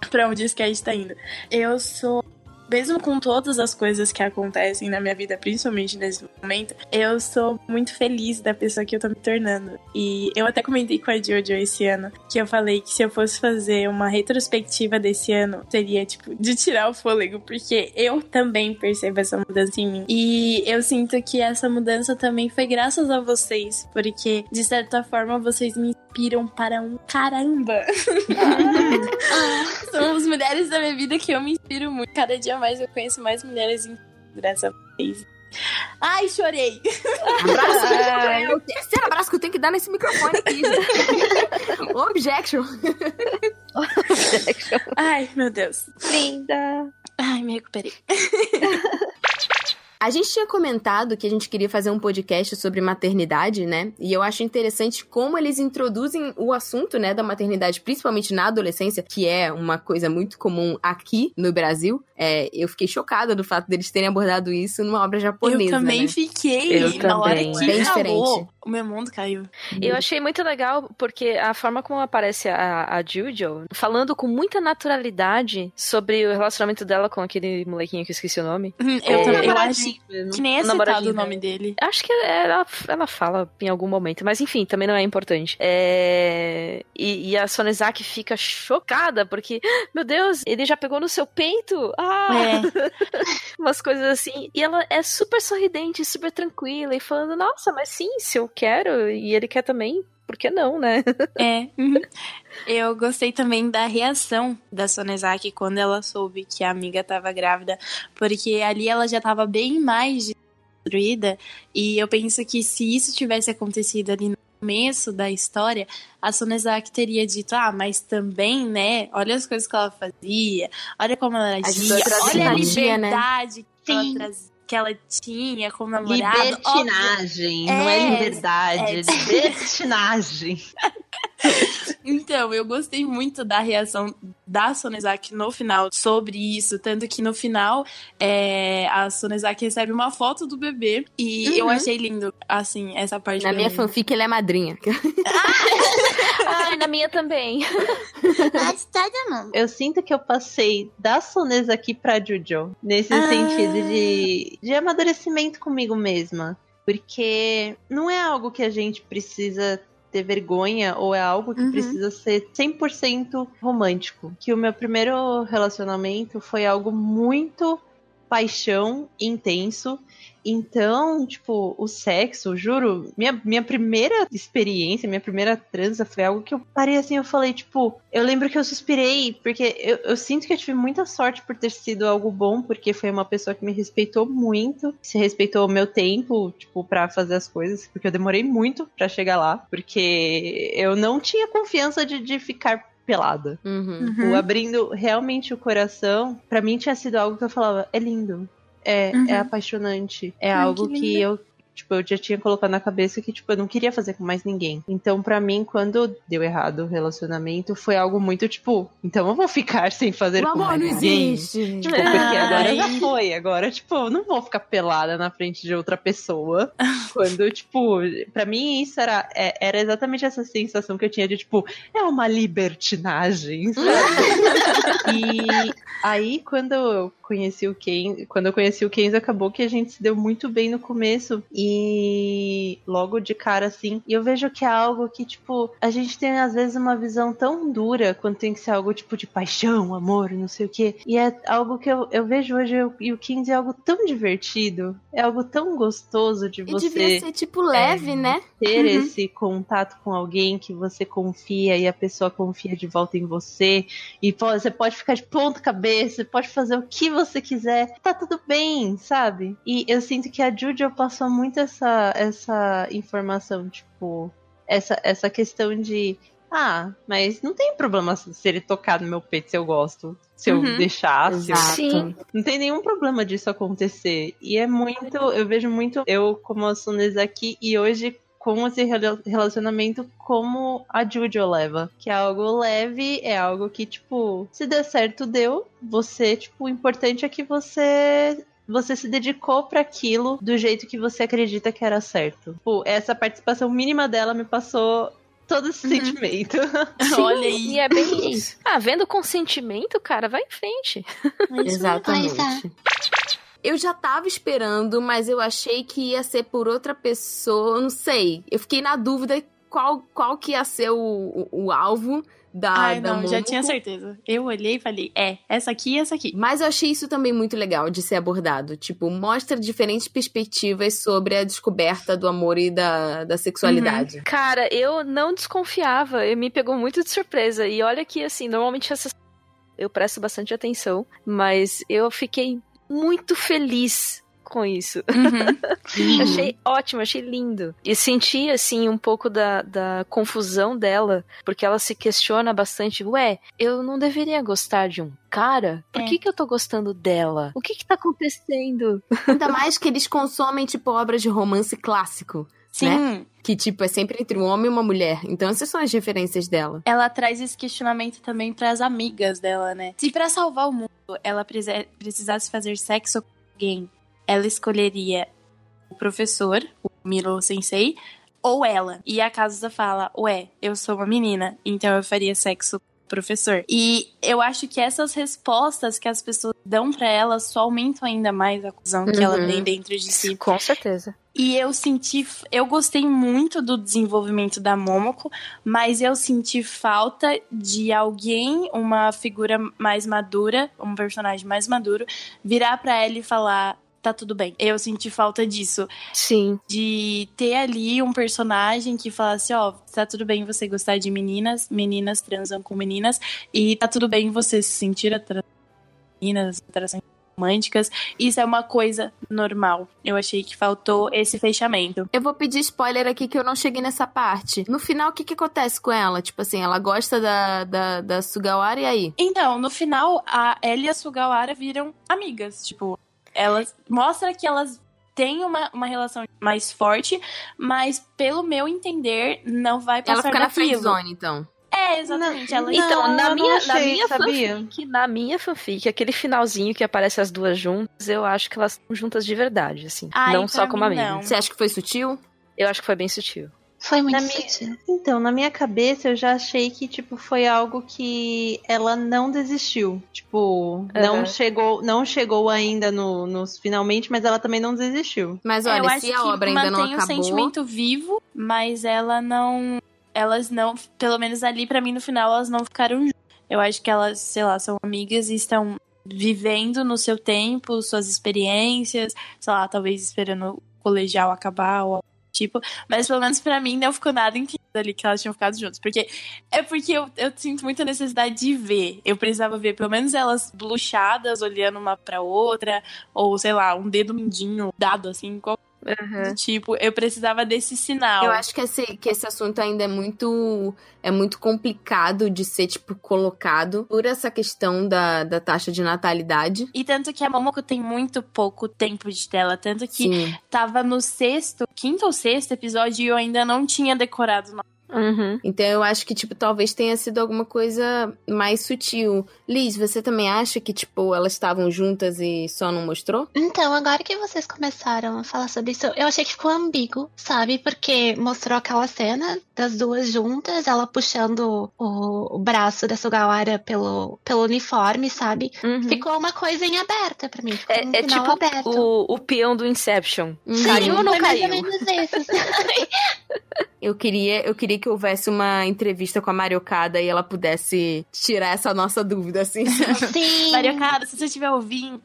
pra onde esse cast tá indo. Eu sou. Mesmo com todas as coisas que acontecem na minha vida, principalmente nesse momento, eu sou muito feliz da pessoa que eu tô me tornando. E eu até comentei com a Jojo esse ano que eu falei que se eu fosse fazer uma retrospectiva desse ano, seria tipo de tirar o fôlego, porque eu também percebo essa mudança em mim. E eu sinto que essa mudança também foi graças a vocês, porque de certa forma vocês me inspiram para um caramba. São as mulheres da minha vida que eu me inspiro muito. Cada dia mais eu conheço mais mulheres a vocês. Ai, chorei. Abraço. É o terceiro abraço que eu tenho que dar nesse microfone aqui, gente. Objection. Ai, meu Deus. Linda! Ai, me recuperei. A gente tinha comentado que a gente queria fazer um podcast sobre maternidade, né? E eu acho interessante como eles introduzem o assunto, né, da maternidade, principalmente na adolescência, que é uma coisa muito comum aqui no Brasil. É, eu fiquei chocada do fato deles terem abordado isso numa obra japonesa. eu também né? fiquei. Eu Na hora também. que Bem acabou, diferente. O meu mundo caiu. Eu achei muito legal porque a forma como aparece a, a Jojo, falando com muita naturalidade sobre o relacionamento dela com aquele molequinho que eu esqueci o nome. Hum, É, Eu, também, eu acho que nem é O namoradinho citado o nome dele. Acho que ela, ela fala em algum momento, mas enfim, também não é importante. É, E, e a Sonezaki fica chocada porque, "Ah, meu Deus, ele já pegou no seu peito? Ah! Umas coisas assim. E ela é super sorridente, super tranquila e falando, nossa, mas sim, se eu quero e ele quer também, por que não, né? É. uhum. Eu gostei também da reação da Sonezaki quando ela soube que a amiga tava grávida, porque ali ela já tava bem mais destruída, e eu penso que se isso tivesse acontecido ali no começo da história, a Sonezaki teria dito, ah, mas também, né, olha as coisas que ela fazia, olha como ela agia, olha a né? liberdade que ela, Sim. Que ela tinha como namorado. Óbvio, Libertinagem, não é É, liberdade, é. é libertinagem. Então, eu gostei muito da reação da Sonezaki no final sobre isso. Tanto que no final, é, a Sonezaki recebe uma foto do bebê. E Uhum. eu achei lindo, assim, essa parte Na minha mim. fanfic, ela é madrinha. Ai, na minha também. Eu sinto que eu passei da Sonesa aqui pra Jojo. Nesse Ah. sentido de, de amadurecimento comigo mesma. Porque não é algo que a gente precisa ter vergonha ou é algo que Uhum. precisa ser 100% romântico. Que o meu primeiro relacionamento foi algo muito paixão intenso. Então, tipo, o sexo, juro, minha, minha primeira experiência, minha primeira transa foi algo que eu parei assim, eu falei, tipo, eu lembro que eu suspirei, porque eu, eu sinto que eu tive muita sorte por ter sido algo bom, porque foi uma pessoa que me respeitou muito, se respeitou o meu tempo, tipo, para fazer as coisas, porque eu demorei muito para chegar lá, porque eu não tinha confiança de, de ficar pelada. Uhum. O abrindo realmente o coração, para mim tinha sido algo que eu falava, é lindo. É, Uhum. é apaixonante. É Ai, algo que que, eu, tipo, eu já tinha colocado na cabeça que, tipo, eu não queria fazer com mais ninguém. Então, pra mim, quando deu errado o relacionamento, foi algo muito, tipo, então eu vou ficar sem fazer O com amor mais não ninguém. existe. Tipo, porque agora Ai. já foi. Agora, tipo, eu não vou ficar pelada na frente de outra pessoa. quando, tipo, pra mim isso era, é- era exatamente essa sensação que eu tinha de, tipo, é uma libertinagem, sabe? e aí, quando eu conheci o Ken, quando eu conheci o Kenzo, acabou que a gente se deu muito bem no começo. E logo de cara, assim, e eu vejo que é algo que, tipo, a gente tem às vezes uma visão tão dura quando tem que ser algo tipo de paixão, amor, não sei o quê. E é algo que eu, eu vejo hoje eu- e o Kenzo é algo tão divertido, é algo tão gostoso de E você devia ser, tipo, leve, né? ter Uhum. esse contato com alguém que você confia e a pessoa confia de volta em você. E pô, você pode ficar de ponta cabeça, você pode fazer o que você quiser. Tá tudo bem, sabe? E eu sinto que a Juju passou muito essa, essa informação, tipo, essa, essa questão de. Ah, mas não tem problema se ele tocar no meu peito se eu gosto. Se eu Uhum. deixar, se eu. Sim. não tem nenhum problema disso acontecer. E é muito, eu vejo muito eu como a Sunesa aqui e hoje com esse rela- relacionamento como a Jojo leva. Que é algo leve, é algo que, tipo, se der certo, deu. Você, tipo, o importante é que você. Você se dedicou pra aquilo do jeito que você acredita que era certo. Tipo, essa participação mínima dela me passou todo esse sentimento. Sim, Olha aí. E é bem isso. Ah, vendo consentimento, cara, vai em frente. Exatamente. Eu já tava esperando, mas eu achei que ia ser por outra pessoa, eu não sei. Eu fiquei na dúvida qual, qual que ia ser o, o, o alvo da, Ai, da não, já tinha certeza. Eu olhei e falei, é, essa aqui e essa aqui. Mas eu achei isso também muito legal de ser abordado. Tipo, mostra diferentes perspectivas sobre a descoberta do amor e da, da sexualidade. Cara, eu não desconfiava, e me pegou muito de surpresa. E olha que, assim, normalmente essas. Eu presto bastante atenção, mas eu fiquei muito feliz com isso. Uhum. Achei ótimo, achei lindo. E senti, assim, um pouco da, da confusão dela, porque ela se questiona bastante. Ué, eu não deveria gostar de um cara? Por É. que, que eu tô gostando dela? O que que tá acontecendo? Ainda mais que eles consomem, tipo, obras de romance clássico. Sim, Que, tipo, é sempre entre um homem e uma mulher. Então, essas são as referências dela. ela traz esse questionamento também pras amigas dela, né? Se pra salvar o mundo ela precisasse fazer sexo com alguém, ela escolheria o professor, o Miro Sensei, ou ela. E a Kazusa fala: Ué, eu sou uma menina, então eu faria sexo professor. E eu acho que essas respostas que as pessoas dão pra ela só aumentam ainda mais a confusão que ela Uhum. tem dentro de si. Com certeza. E eu senti, eu gostei muito do desenvolvimento da Momoko, mas eu senti falta de alguém, uma figura mais madura, um personagem mais maduro, virar pra ela e falar: tá tudo bem. Eu senti falta disso, Sim. de ter ali um personagem que falasse: ó, tá tudo bem você gostar de meninas, meninas transam com meninas, e tá tudo bem você se sentir atraído por meninas, atrações românticas. Isso é uma coisa normal. Eu achei que faltou esse fechamento. Eu vou pedir spoiler aqui que eu não cheguei nessa parte. No final, o que que acontece com ela? Tipo assim, ela gosta da, da, da Sugawara e aí? Então, no final, a Ellie e a Sugawara viram amigas. Tipo, elas mostra que elas têm uma, uma relação mais forte, mas pelo meu entender, não vai Ela passar fica na friendzone, então. É, exatamente. ela Então, Não, na minha, na achei, minha sabia? fanfic, na minha fanfic, aquele finalzinho que aparece as duas juntas, eu acho que elas estão juntas de verdade, assim. Ai, não só como mim, amigas. Você acha que foi sutil? Eu acho que foi bem sutil. Foi muito Na minha-. Então, na minha cabeça, eu já achei que, tipo, foi algo que ela não desistiu. Tipo, não Aham. chegou não chegou ainda no, nos finalmente, mas ela também não desistiu. Mas É, eu olha, acho se a que obra ainda não mantém o acabou. sentimento vivo, mas ela não. Elas não. Pelo menos ali, pra mim, no final, elas não ficaram juntas. Eu acho que elas, sei lá, são amigas e estão vivendo no seu tempo, suas experiências, sei lá, talvez esperando o colegial acabar ou tipo, mas pelo menos pra mim não ficou nada entendido ali que elas tinham ficado juntas, porque é porque eu, eu sinto muita necessidade de ver, eu precisava ver pelo menos elas bluchadas, olhando uma pra outra, ou sei lá, um dedo mindinho dado assim, qualquer Uhum. tipo, eu precisava desse sinal. Eu acho que esse, que esse assunto ainda é muito é muito complicado de ser, tipo, colocado por essa questão da, da taxa de natalidade. E tanto que a Momoko tem muito pouco tempo de tela, tanto que Sim. tava no sexto, quinto ou sexto episódio e eu ainda não tinha decorado nada. Uhum. Então eu acho que, tipo, talvez tenha sido alguma coisa mais sutil. Liz, você também acha que, tipo, elas estavam juntas e só não mostrou? Então, agora que vocês começaram a falar sobre isso, eu achei que ficou ambíguo, sabe? Porque mostrou aquela cena das duas juntas, ela puxando o, o braço da Sugawara pelo, pelo uniforme, sabe? Uhum. Ficou uma coisa em aberta pra mim. Ficou É, um é final tipo aberto. o, o peão do Inception. Uhum. Caiu ou não Foi mais caiu? ou menos isso. Eu queria, eu queria que houvesse uma entrevista com a Mariocada e ela pudesse tirar essa nossa dúvida, assim. Sim. Mariocada, se você estiver ouvindo.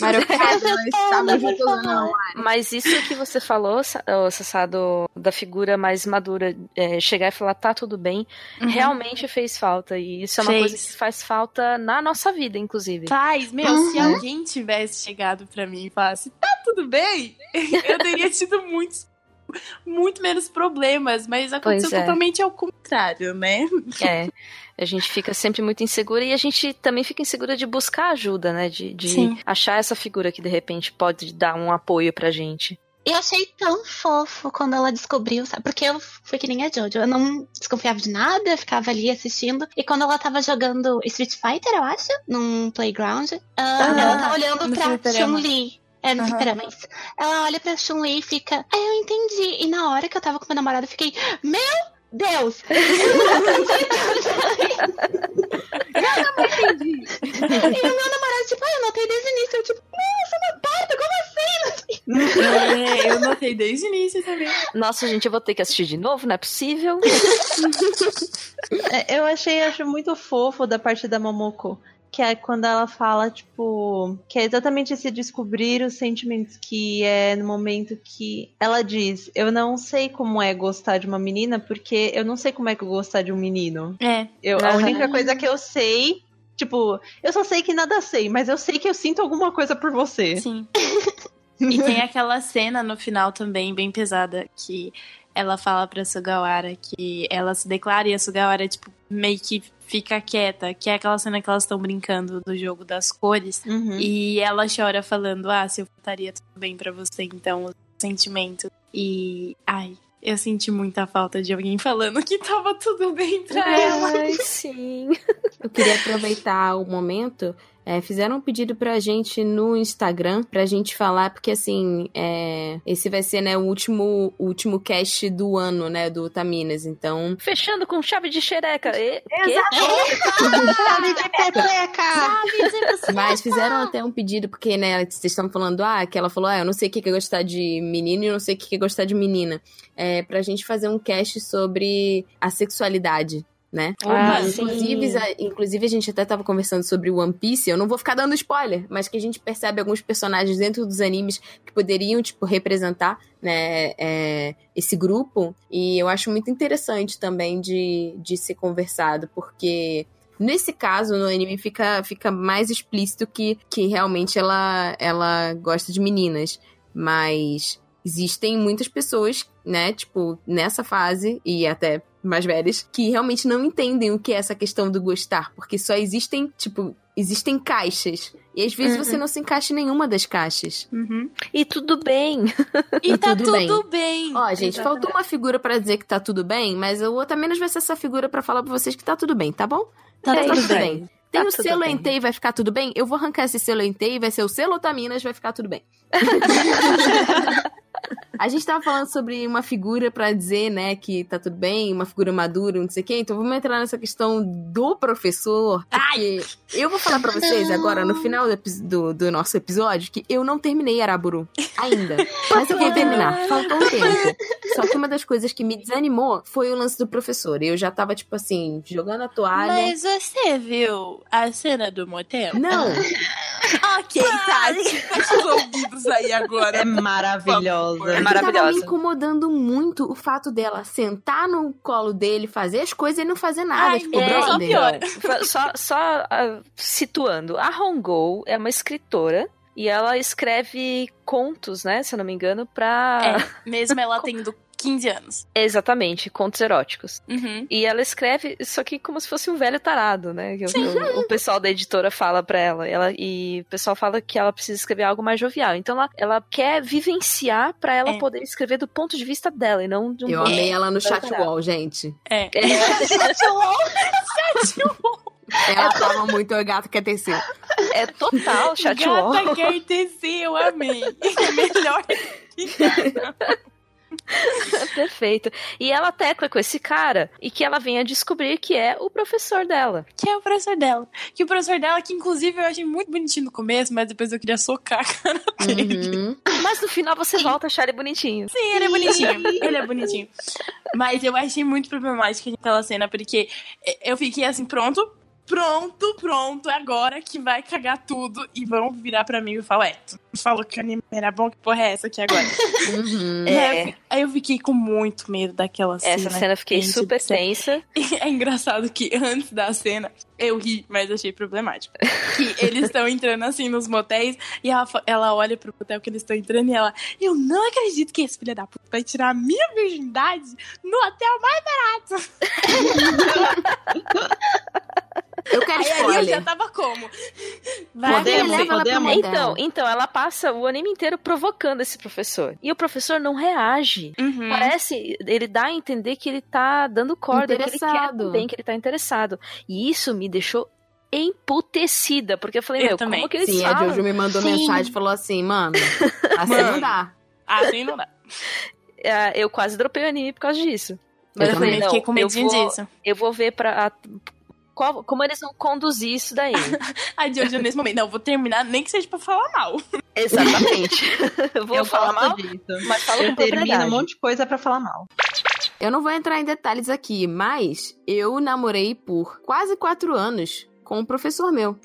Mariocada, juntas ou favor. não? Mas isso que você falou, Sassado, da figura mais madura, é, chegar e falar, tá tudo bem, realmente fez falta. E isso é uma Fez. coisa que faz falta na nossa vida, inclusive. Faz, meu, se Uhum. alguém tivesse chegado pra mim e falasse, tá tudo bem, eu teria tido muitos. Muito menos problemas, mas aconteceu é. totalmente ao contrário, né? É. A gente fica sempre muito insegura e a gente também fica insegura de buscar ajuda, né? De, de achar essa figura que de repente pode dar um apoio pra gente. Eu achei tão fofo quando ela descobriu, sabe? Porque eu fui que nem a Jojo. Eu não desconfiava de nada, ficava ali assistindo. E quando ela tava jogando Street Fighter, eu acho, num playground, ah, Aham. ela tá olhando pra. Chun-Li. É, no Aham. fliperama, isso. Ela olha pra Chun-Li e fica. Ah, eu entendi. E na hora que eu tava com meu namorado, eu fiquei. Meu Deus! Entendi. e o meu namorado, tipo, ah, eu notei desde o início. Eu, tipo, nossa, uma porta, como assim? É, eu notei desde o início também. Nossa, gente, eu vou ter que assistir de novo, não é possível. É, Eu achei, acho muito fofo da parte da Momoko. Que é quando ela fala, tipo, que é exatamente esse descobrir os sentimentos, que é no momento que ela diz: Eu não sei como é gostar de uma menina, porque eu não sei como é que eu gostar de um menino. É, Eu, A Aham. única coisa que eu sei, tipo, eu só sei que nada sei, mas eu sei que eu sinto alguma coisa por você. sim. E tem aquela cena no final também, bem pesada, que ela fala pra Sugawara que ela se declara e a Sugawara, tipo, meio que fica quieta, que é aquela cena que elas estão brincando do jogo das cores. Uhum. E ela chora falando, ah, se eu estaria tudo bem pra você, então, o sentimento. E, ai, eu senti muita falta de alguém falando que tava tudo bem pra ela. Ai, sim. Eu queria aproveitar o momento. É, fizeram um pedido pra gente no Instagram pra gente falar, porque assim, é, esse vai ser né, o último, o último cast do ano, né, do Taminas. Então, Fechando com chave de xereca. E, quê? Sabe de pepeca! Mas fizeram até um pedido, porque, né, vocês estão falando, ah, que ela falou, ah, eu não sei o que é gostar de menino e eu não sei o que é gostar de menina. É, pra gente fazer um cast sobre a sexualidade. Né? Ah, inclusive, a, inclusive, a gente até tava conversando sobre One Piece. Eu não vou ficar dando spoiler, mas que a gente percebe alguns personagens dentro dos animes que poderiam, tipo, representar, né, é, esse grupo. E eu acho muito interessante também de, de ser conversado, porque Nesse caso, no anime fica, fica mais explícito que, que realmente ela, ela gosta de meninas. Mas existem muitas pessoas, né, tipo, nessa fase e até mais velhas, que realmente não entendem o que é essa questão do gostar. Porque só existem, tipo, existem caixas. E às vezes Uhum. você não se encaixa em nenhuma das caixas. Uhum. E tudo bem. E tá tudo tudo, bem. bem. Ó, gente, Exatamente. faltou uma figura pra dizer que tá tudo bem, mas o outra menos vai ser essa figura pra falar pra vocês que tá tudo bem, tá bom? Tá É tudo isso bem. aí. Tem Tá o tudo selo bem. Entei, vai ficar tudo bem? Eu vou arrancar esse selo Entei, vai ser o selo Otaminas, vai ficar tudo bem. A gente tava falando sobre uma figura pra dizer, né, que tá tudo bem, uma figura madura, não sei o quê. Então vamos entrar nessa questão do professor. Porque eu vou falar pra vocês agora, no final do, do, do nosso episódio, que eu não terminei Araburu ainda. Mas eu vou terminar. Faltou um tempo. Só que uma das coisas que me desanimou foi o lance do professor. Eu já tava, tipo assim, jogando a toalha. Mas você viu a cena do motel? Não, Ok, Tati. Fecha os ouvidos aí agora. É maravilhosa. É Tava me maravilhosa. incomodando muito o fato dela sentar no colo dele, fazer as coisas e não fazer nada. Ai, tipo, é, só brother. piora. Fa- Só, só ah, situando, a Hongou é uma escritora e ela escreve contos, né, se eu não me engano, pra... É, mesmo ela tendo 15 anos. Exatamente, contos eróticos. Uhum. E ela escreve isso aqui como se fosse um velho tarado, né? que O, o- pessoal da editora fala pra ela, ela. E o pessoal fala que ela precisa escrever algo mais jovial. Então ela, ela quer vivenciar pra ela É. poder escrever do ponto de vista dela e não de um Eu amei ela no chat wall, gente. É. Ela tava muito o gato quer tecer. É total chat wall. Gata quer tecer, eu amei. É melhor. Perfeito. E ela tecla com esse cara e que ela venha descobrir que é o professor dela. Que é o professor dela. Que o professor dela, que inclusive eu achei muito bonitinho no começo, mas depois eu queria socar a cara dele. Uhum. Mas no final você volta a achar ele bonitinho. Sim, ele é bonitinho. Ele é bonitinho. Mas eu achei muito problemática aquela cena, porque eu fiquei assim, pronto, pronto, pronto, é agora que vai cagar tudo. E vão virar pra mim e falar, ué, tu falou que o anime era bom, que porra é essa aqui agora? Uhum. Né? Aí eu fiquei com muito medo daquela cena. Essa cena eu fiquei super tensa. E é engraçado que antes da cena eu ri, mas achei problemático. Que eles estão entrando assim nos motéis e ela, ela olha pro motel que eles estão entrando e ela, eu não acredito que esse filho da puta vai tirar a minha virgindade no hotel mais Eu quero Aí ali eu já spoiler. tava como? Vai, Podemos, leva podemos. Então, então, ela passa o anime inteiro provocando esse professor. E o professor não reage. Uhum. Parece, ele dá a entender que ele tá dando corda, que ele quer Interessado. também, que ele tá interessado. E isso me deixou emputecida, porque eu falei, Eu meu, também. como que eles Sim, a falam? Jojo me mandou Sim. mensagem e falou assim, mano, assim Mano. não dá. Assim não dá. É, eu quase dropei o anime por causa disso. Mas Eu eu, falei, também não, fiquei com eu medinho vou, disso. eu vou ver pra... a- qual- como eles vão conduzir isso daí. A Jojo nesse momento, não, eu vou terminar, nem que seja pra falar mal. Exatamente. eu vou eu falar mal, disso. mas falo Eu com termino um monte de coisa pra falar mal. Eu não vou entrar em detalhes aqui, mas eu namorei por quase quatro anos com um professor meu.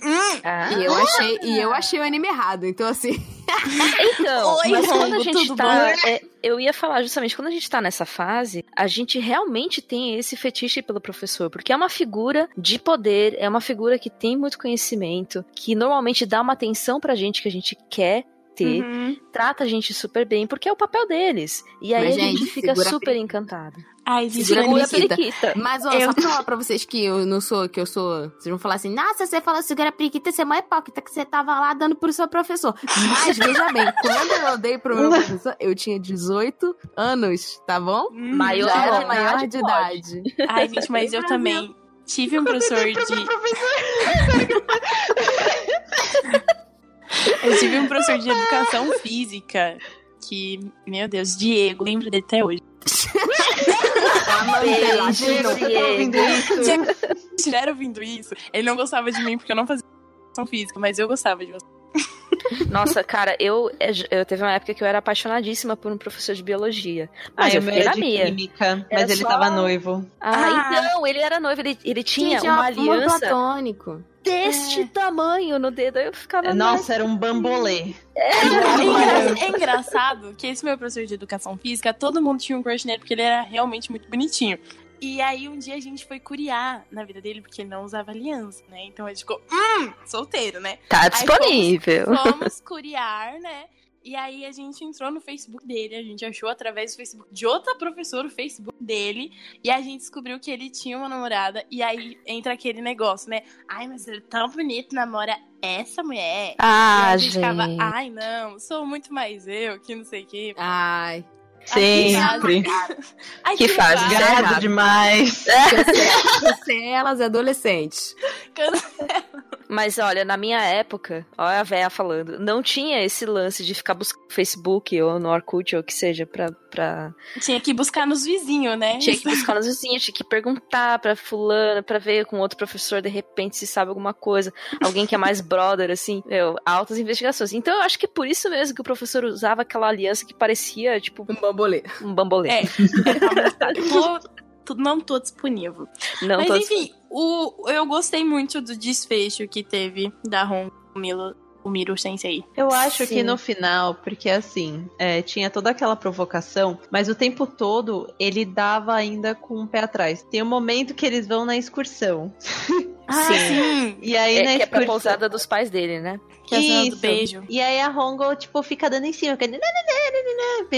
Ah. E eu achei, e eu achei o anime errado. Então, assim, Então, Oi, mas quando a gente tá. é, eu ia falar justamente, quando a gente tá nessa fase, a gente realmente tem esse fetiche pelo professor, porque é uma figura de poder, é uma figura que tem muito conhecimento, que normalmente dá uma atenção pra gente que a gente quer ter, Uhum. trata a gente super bem, porque é o papel deles. E aí Mas, a gente, gente, fica super encantado. Ai, gente, Segura a Segura a periquita. Mas, ó, Eu- só pra falar pra vocês que eu não sou, que eu sou. Vocês vão falar assim, nossa, você falou segura a periquita, você é mó hipócrita que você tava lá dando pro seu professor. Mas veja bem, quando eu dei pro meu professor, eu tinha 18 anos, tá bom? Hum, Maior Já era de maior idade, de pode. idade. Ai, gente, mas eu também tive um professor de. Eu tive um professor de educação física que, meu Deus, Diego, lembro dele até hoje. Beijo, Diego, você tá ouvindo isso? Se estiver ouvindo isso, ele não gostava de mim porque eu não fazia educação física, mas eu gostava de você. Nossa, cara, eu, eu teve uma época que eu era apaixonadíssima por um professor de biologia. Mas Ah, eu o meu fiquei era na de minha. química, Era mas ele só- tava noivo. Ah, Ah. então, ele era noivo, ele, ele tinha Gente, uma é aliança platônico. deste tamanho no dedo. Aí eu ficava. Nossa, era um bambolê. É, engra- é engraçado que esse meu professor de educação física, todo mundo tinha um crush nele porque ele era realmente muito bonitinho. E aí um dia a gente foi curiar na vida dele porque ele não usava aliança, né? Então a gente ficou, hum, solteiro, né? Tá disponível. Fomos curiar, né? E aí a gente entrou no Facebook dele, a gente achou através do Facebook de outra professora o Facebook dele, e a gente descobriu que ele tinha uma namorada, e aí entra aquele negócio, né? Ai, mas ele é tão bonito, namora essa mulher. e Ah, a gente ficava, gente. ai não, sou muito mais eu, que não sei o quê. Ai. Sempre. Ai, Que fase. Tá Gado demais. Cancelas adolescentes. Cancela. Mas olha, na minha época, olha a véia falando, não tinha esse lance de ficar buscando no Facebook ou no Orkut ou o que seja pra, pra... Tinha que buscar nos vizinhos, né? Tinha que buscar nos vizinhos, tinha que perguntar pra fulano, pra ver com outro professor de repente se sabe alguma coisa. Alguém que é mais brother, assim, meu, altas investigações. Então eu acho que é por isso mesmo que o professor usava aquela aliança que parecia, tipo... Um bambolê. Um bambolê. É. tô, não tô disponível. Não Mas tô enfim, o, eu gostei muito do desfecho que teve da Ron com o Milo- o Miro Sensei. Eu acho Sim. que no final, porque assim, é, tinha toda aquela provocação, mas o tempo todo ele dava ainda com o pé atrás. Tem um momento que eles vão na excursão. Ah, Sim. sim. E aí É, na que é pra excursão. pousada dos pais dele, né? Que é do beijo. E aí a Hongo, tipo, fica dando em cima, fica né,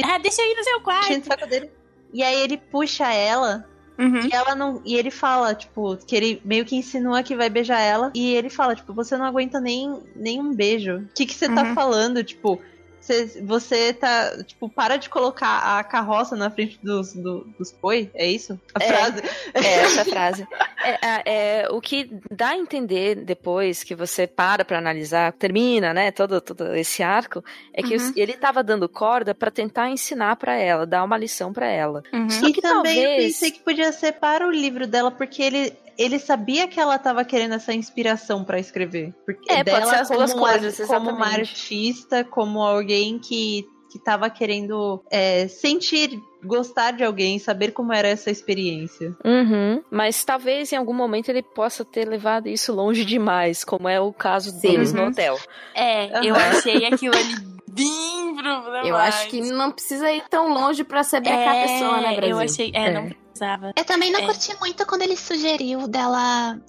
Ah, deixa ir no seu quarto. o saco dele. E aí ele puxa ela Uhum. e ela não. E ele fala, tipo, que ele meio que insinua que vai beijar ela. E ele fala, tipo, você não aguenta nem, nem um beijo. O que, que você tá Uhum. falando? Tipo, você, você tá. Tipo, para de colocar a carroça na frente dos, do- dos boi. É isso? A É. frase. É essa frase. É, é, o que dá a entender depois que você para pra analisar, termina, né, todo, todo esse arco, é que Uhum. ele tava dando corda pra tentar ensinar pra ela, dar uma lição pra ela. Uhum. Só E que também eu talvez- pensei que podia ser para o livro dela, porque ele. Ele sabia que ela tava querendo essa inspiração pra escrever. Porque É, pode dela ser as como duas uma- coisas, Como uma artista, como alguém que, que tava querendo é, sentir, gostar de alguém, saber como era essa experiência. Uhum. Mas talvez em algum momento ele possa ter levado isso longe demais, como é o caso deles no Uhum. hotel. É, eu achei aquilo ali bem problemático. Eu acho que não precisa ir tão longe pra se brecar a pessoa, né, Brasil? Eu achei. É, É. não precisava. Eu também não É. curti muito quando ele sugeriu dela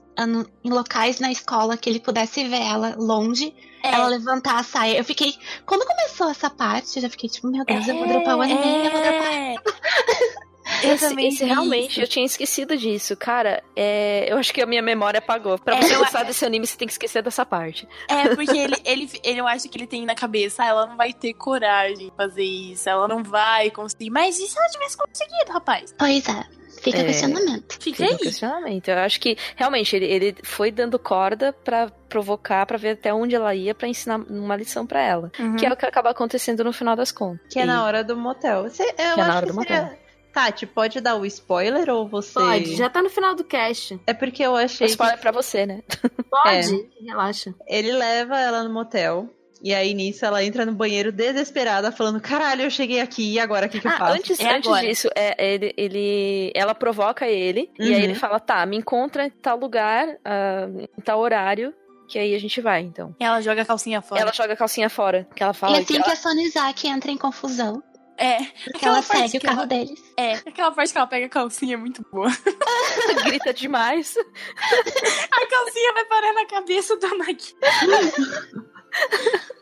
em locais na escola que ele pudesse ver ela longe, É. ela levantar a saia. Eu fiquei. Quando começou essa parte, eu já fiquei tipo, meu Deus, eu vou dropar o anime, eu vou dropar. É. Eu Esse, também esse realmente, isso. eu tinha esquecido disso. Cara, é, eu acho que a minha memória apagou. Pra É, você eu- gostar desse anime, você tem que esquecer dessa parte. É, porque ele, ele, ele, eu acho que ele tem na cabeça, ah, ela não vai ter coragem de fazer isso, ela não vai conseguir. Mas e se ela tivesse conseguido, rapaz? Pois é, fica É. questionamento. Fica Fica o aí. questionamento. Eu acho que realmente ele, ele foi dando corda pra provocar, pra ver até onde ela ia, pra ensinar uma lição pra ela. Uhum. Que é o que acaba acontecendo no final das contas. Que é na hora do motel. Você, eu Que é acho na hora que do seria... Tati, pode dar o spoiler ou você. Pode, já tá no final do cast. É porque eu achei. que Spoiler pra você, né? Pode, relaxa. Ele leva ela no motel. E aí nisso ela entra no banheiro desesperada, falando: Caralho, eu cheguei aqui, e agora o que, que eu Ah, faço? antes, É antes agora. disso, é, ele, ele- ela provoca ele, e aí Uhum. ele fala, tá, me encontra em tal lugar, ah, em tal horário, que aí a gente vai, então. Ela joga a calcinha fora. Ela joga a calcinha fora, que ela fala e assim que que a Sonizaki entra em confusão, É. porque ela segue o que carro ela- deles. É, aquela parte que ela pega a calcinha é muito boa. grita demais. A calcinha vai parar na cabeça da Naki.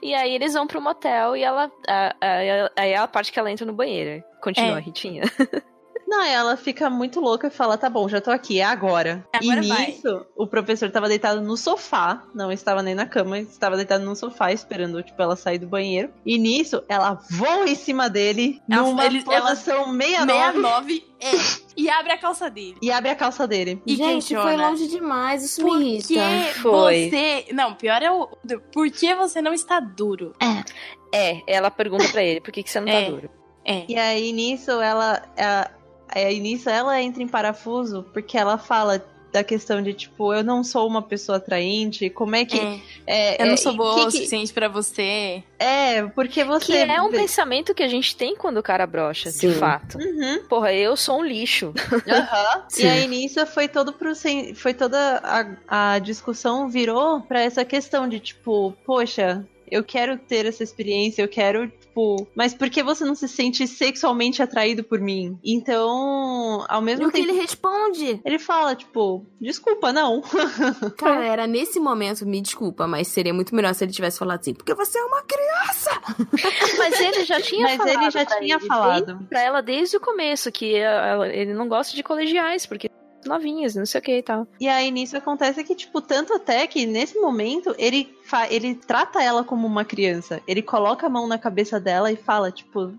E aí eles vão pro motel e ela. a- a- Aí é a parte que ela entra no banheiro. Continua, É. Ritinha. Não, ela fica muito louca e fala: Tá bom, já tô aqui, é agora. Agora e vai. nisso, o professor tava deitado no sofá, não estava nem na cama, estava deitado no sofá esperando, tipo, ela sair do banheiro. E nisso, ela voa em cima dele Ela- numa ele- ela- posição 69 69 é. E abre a calça dele. e abre a calça dele. E Gente, questiona. foi longe demais, isso Por me que irrita. Foi. você. Não, pior é o. Por que você não está duro? É. É, ela pergunta pra ele, por que, que você não tá É. duro? É. E aí nisso ela. ela aí nisso ela entra em parafuso porque ela fala da questão de tipo, eu não sou uma pessoa atraente, como é que. é. É, Eu não é, sou boa que o que- suficiente pra você. É, porque você. Que é um pensamento que a gente tem quando o cara brocha, de fato. Uhum. Porra, eu sou um lixo. Aham. Sim. E aí nisso foi todo pro foi toda a, a discussão virou pra essa questão de tipo, poxa, eu quero ter essa experiência, eu quero tipo, mas por que você não se sente sexualmente atraído por mim? Então, ao E mesmo o que tempo ele responde? ele fala tipo, desculpa, não. Cara, era nesse momento, me desculpa, mas seria muito melhor se ele tivesse falado assim, porque você é uma criança. Mas ele já tinha Mas falado. ele já pra tinha ele, falado. Pra ela desde o começo, que ela- ele não gosta de colegiais, porque novinhas, não sei o que e tal. E aí nisso acontece que, tipo, tanto até que nesse momento ele, ele trata ela como uma criança. Ele coloca a mão na cabeça dela e fala, tipo,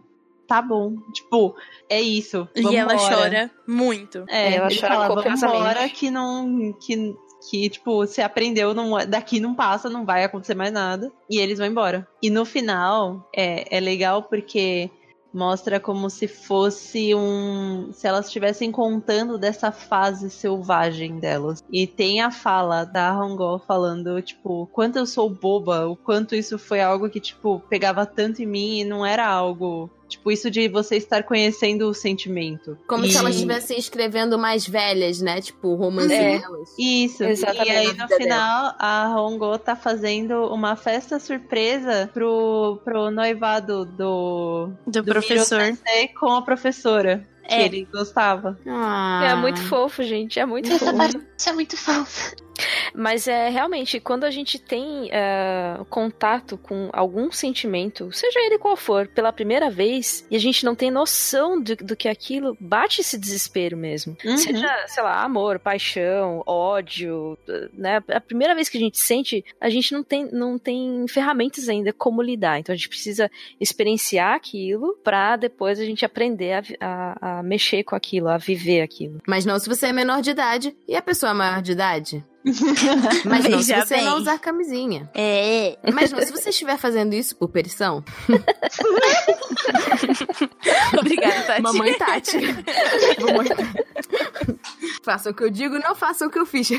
tá bom. Tipo, é isso. E ela vambora." chora muito. É, Ela chora fala, vambora que não. Que que, tipo, você aprendeu, não, daqui não passa, não vai acontecer mais nada. E eles vão embora. E no final, é, é legal porque mostra como se fosse um. Se elas estivessem contando dessa fase selvagem delas. E tem a fala da Hongol falando, tipo, quanto eu sou boba, o quanto isso foi algo que, tipo, pegava tanto em mim e não era algo Tipo, isso de você estar conhecendo o sentimento. Como e... se elas estivessem escrevendo mais velhas, né? Tipo, romance é, delas. Isso, Exatamente. E aí no final a Hongo tá fazendo uma festa surpresa pro, pro noivado do, do, do professor com a professora. Que é. ele gostava. Ah. É muito fofo, gente. É muito Essa fofo. Isso é muito fofo. Mas é realmente, quando a gente tem uh, contato com algum sentimento, seja ele qual for, pela primeira vez, e a gente não tem noção do, do que é aquilo, bate esse desespero mesmo. Uhum. Seja, sei lá, amor, paixão, ódio, né? A primeira vez que a gente sente, a gente não tem, não tem ferramentas ainda como lidar. Então a gente precisa experienciar aquilo para depois a gente aprender a, a, a mexer com aquilo, a viver aquilo. Mas não se você é menor de idade e a pessoa é maior de idade. Mas não se você bem. não usar camisinha. É. Mas não, se você estiver fazendo isso por perição. Obrigada, Tati. Mamãe Tati. Mamãe Tati. façam o que eu digo, não façam o que eu fiz.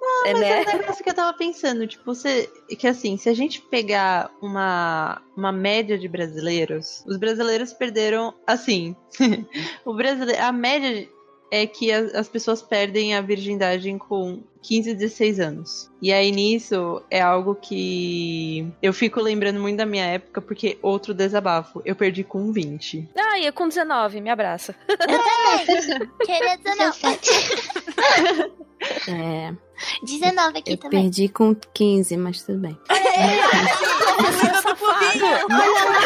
Não, é, mas né? é um negócio que eu tava pensando, tipo, você, que assim, se a gente pegar uma, uma média de brasileiros, os brasileiros perderam, assim, o brasileiro, a média é que as, as pessoas perdem a virgindade com 15, 16 anos. E aí nisso é algo que eu fico lembrando muito da minha época, porque outro desabafo, eu perdi com 20. Ah, e eu com 19, me abraça. Queria 19. É. 19 aqui eu também. Perdi com 15, mas tudo bem. É, Olha lá,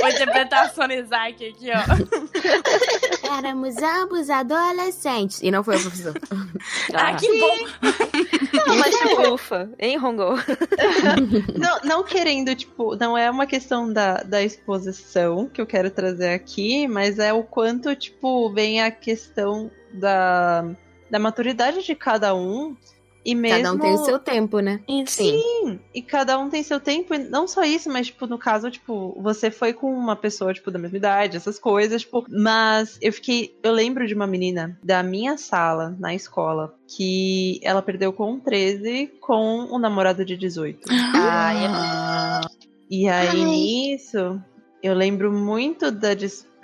Vou interpretar a Sony Isaac aqui, ó. Éramos ambos adolescentes. E não foi o professor. Ah, ah que bom! Não, mas tipo, ufa, hein, Rongo? não, não querendo, tipo, não é uma questão da, da exposição que eu quero trazer aqui, mas é o quanto, tipo, vem a questão da, da maturidade de cada um e mesmo... Cada um tem o seu tempo, né? Sim. Sim. E cada um tem seu tempo. E não só isso, mas, tipo, no caso, tipo, você foi com uma pessoa, tipo, da mesma idade, essas coisas, tipo. Mas eu fiquei. Eu lembro de uma menina da minha sala na escola que ela perdeu com 13 com um namorado de 18. Ah, é... E aí, Ai. nisso, eu lembro muito da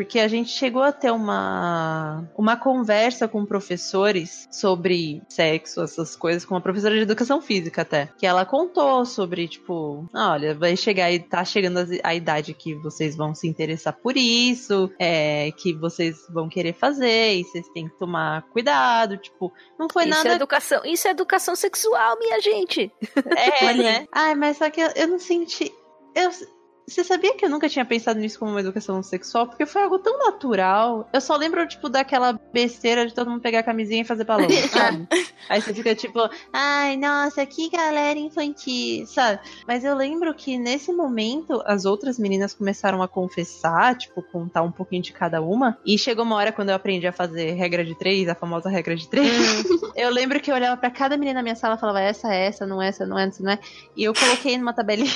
porque a gente chegou a ter uma uma conversa com professores sobre sexo, essas coisas, com uma professora de educação física até, que ela contou sobre tipo, ah, olha, vai chegar e tá chegando a, idade que vocês vão se interessar por isso, é, que vocês vão querer fazer e vocês têm que tomar cuidado, tipo, não foi isso nada. É educação, isso é educação sexual, minha gente. É, né? Ai, mas só que eu, eu não senti eu, você sabia que eu nunca tinha pensado nisso como uma educação sexual? Porque foi algo tão natural. Eu só lembro, tipo, daquela besteira de todo mundo pegar a camisinha e fazer balão, sabe? Aí você fica tipo, ai, nossa, que galera infantil, sabe? Mas eu lembro que nesse momento as outras meninas começaram a confessar, tipo, contar um pouquinho de cada uma. E chegou uma hora quando eu aprendi a fazer regra de três, a famosa regra de três. Hum. eu lembro que eu olhava para cada menina na minha sala e falava, essa, essa, não essa, não essa, não é. E eu coloquei numa tabelinha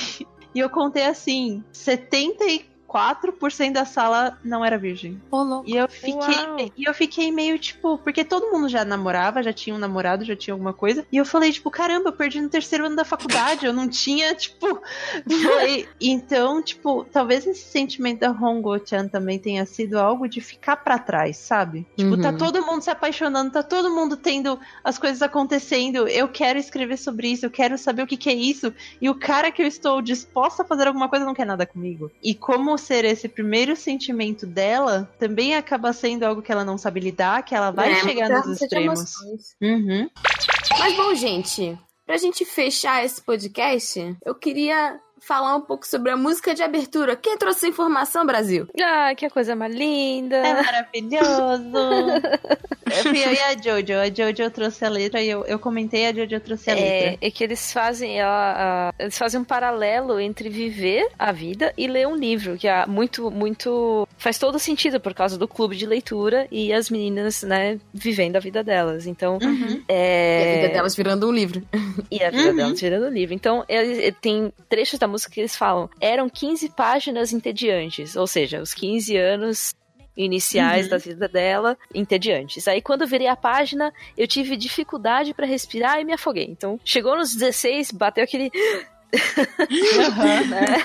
e eu contei assim: 74 4% da sala não era virgem. Oh, e eu fiquei e eu fiquei meio tipo, porque todo mundo já namorava, já tinha um namorado, já tinha alguma coisa. E eu falei tipo, caramba, eu perdi no terceiro ano da faculdade, eu não tinha, tipo, foi. então, tipo, talvez esse sentimento da Hongo-chan também tenha sido algo de ficar para trás, sabe? Tipo, tá uhum. tá todo mundo se apaixonando, tá todo mundo tendo as coisas acontecendo. Eu quero escrever sobre isso, eu quero saber o que que é isso. E o cara que eu estou disposta a fazer alguma coisa não quer nada comigo. E como ser esse primeiro sentimento dela, também acaba sendo algo que ela não sabe lidar, que ela vai é, chegar nos extremos. Uhum. Mas bom, gente, pra gente fechar esse podcast, eu queria falar um pouco sobre a música de abertura. Quem trouxe informação, Brasil? Ah, que coisa mais linda! É maravilhoso! eu fui eu e a Jojo. A Jojo trouxe a letra e eu, eu comentei, a Jojo trouxe a é, letra. É que eles fazem, ela, eles fazem um paralelo entre viver a vida e ler um livro, que é muito, muito faz todo sentido por causa do clube de leitura e as meninas, né, vivendo a vida delas. Então, Uhum. é... E a vida delas virando um livro. E a vida Uhum. delas virando livro. Então, ele- ele tem trechos da música que eles falam. Eram 15 páginas entediantes. Ou seja, os 15 anos iniciais Uhum. da vida dela, entediantes. Aí, quando eu virei a página, eu tive dificuldade pra respirar e me afoguei. Então, chegou nos 16, bateu aquele. Aham. né?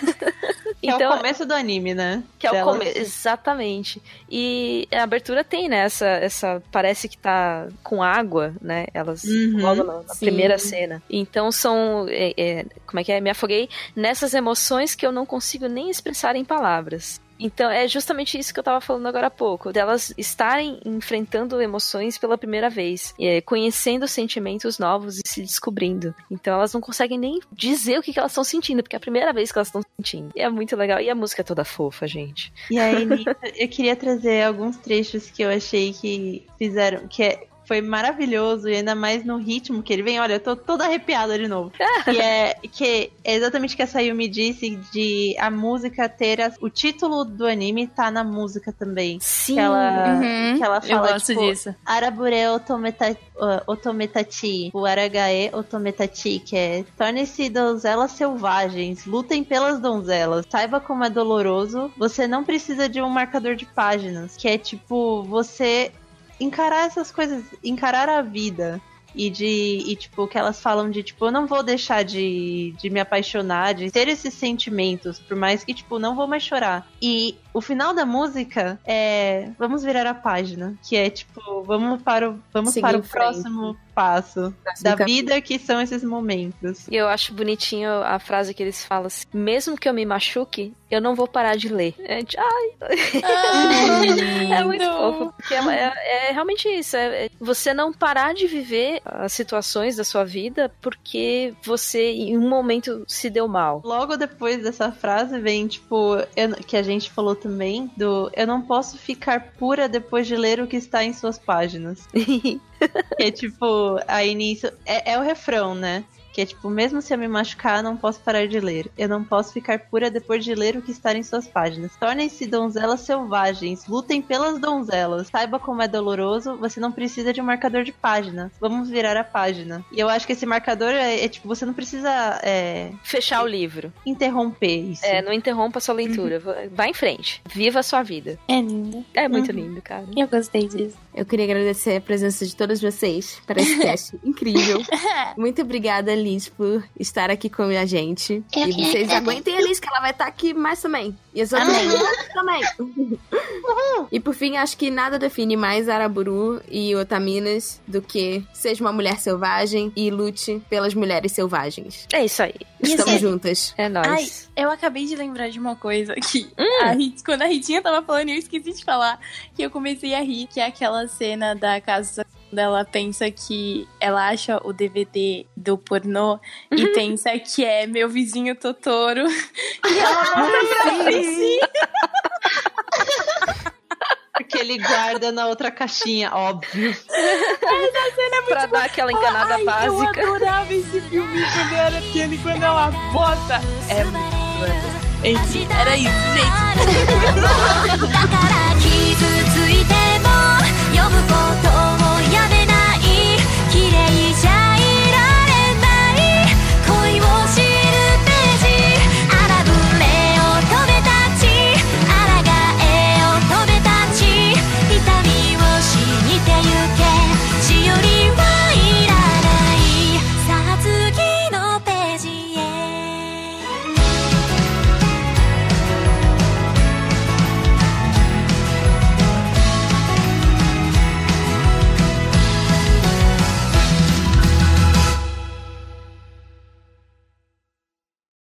Que é Então, o começo do anime, né? que é o começo. Exatamente. E a abertura tem, né? Essa, essa. Parece que tá com água, né? Elas. Uhum. Logo na, na primeira cena. Então são. é, é, como é que é? Me afoguei nessas emoções que eu não consigo nem expressar em palavras. Então é justamente isso que eu tava falando agora há pouco, delas estarem enfrentando emoções pela primeira vez, é, conhecendo sentimentos novos e se descobrindo. Então elas não conseguem nem dizer o que, que elas estão sentindo, porque é a primeira vez que elas estão sentindo. E é muito legal. E a música é toda fofa, gente. E aí, Nita, eu queria trazer alguns trechos que eu achei que fizeram, que é- foi maravilhoso, e ainda mais no ritmo que ele vem. Olha, eu tô toda arrepiada de novo. que, é, que é exatamente o que a Sayumi disse, de a música ter as- o título do anime tá na música também. Sim. Que ela, Uhum. que ela Eu fala, gosto tipo, disso. Arabure otometa, uh, otometati, o Aragae otometati, que é torne-se donzelas selvagens, lutem pelas donzelas, saiba como é doloroso, você não precisa de um marcador de páginas, que é tipo, você encarar essas coisas, encarar a vida. E de. E, tipo, que elas falam de, tipo, eu não vou deixar de, de me apaixonar, de ter esses sentimentos, por mais que, tipo, não vou mais chorar. E o final da música é. Vamos virar a página. Que é, tipo, vamos para o, vamos Seguir para o próximo passo Próximo da vida, que são esses momentos. E eu acho bonitinho a frase que eles falam assim: mesmo que eu me machuque, eu não vou parar de ler. É, de- ai, é muito fofo. Porque é, é- é realmente isso. É, é você não parar de viver as situações da sua vida porque você em um momento se deu mal. Logo depois dessa frase vem, tipo, eu- que a gente falou também, do eu não posso ficar pura depois de ler o que está em suas páginas. que é tipo, aí nisso. É, é o refrão, né? Que é tipo, mesmo se eu me machucar, não posso parar de ler. Eu não posso ficar pura depois de ler o que está em suas páginas. Tornem-se donzelas selvagens. Lutem pelas donzelas. Saiba como é doloroso. Você não precisa de um marcador de páginas. Vamos virar a página. E eu acho que esse marcador é, é, tipo, você não precisa é, Fechar o livro. interromper isso. É, não interrompa a sua leitura. Vá- Vá em frente. Viva a sua vida. É lindo. É muito Uhum. lindo, cara. Eu gostei disso. Eu queria agradecer a presença de todos vocês para esse cast incrível. Muito obrigada, Liz, por estar aqui com a gente. Eu e vocês agradeço. aguentem a Liz, que ela vai estar aqui mais também. E as outras meninas também. e por fim, acho que nada define mais Araburu e Otaminas do que seja uma mulher selvagem e lute pelas mulheres selvagens. É isso aí. Estamos é- juntas. É Ai, nóis. eu acabei de lembrar de uma coisa que Hum. a Rit- quando a Ritinha tava falando, eu esqueci de falar que eu comecei a rir, que é aquela cena da casa ela pensa que ela acha o DVD do pornô uhum. e pensa que é meu vizinho Totoro e ela ah, manda pra mim. Porque ele guarda na outra caixinha, óbvio. Essa cena é muito Pra dar aquela enganada Ai, básica. Eu adorava esse filme quando eu era pequena e quando ela bota. É muito enfim, era isso, gente.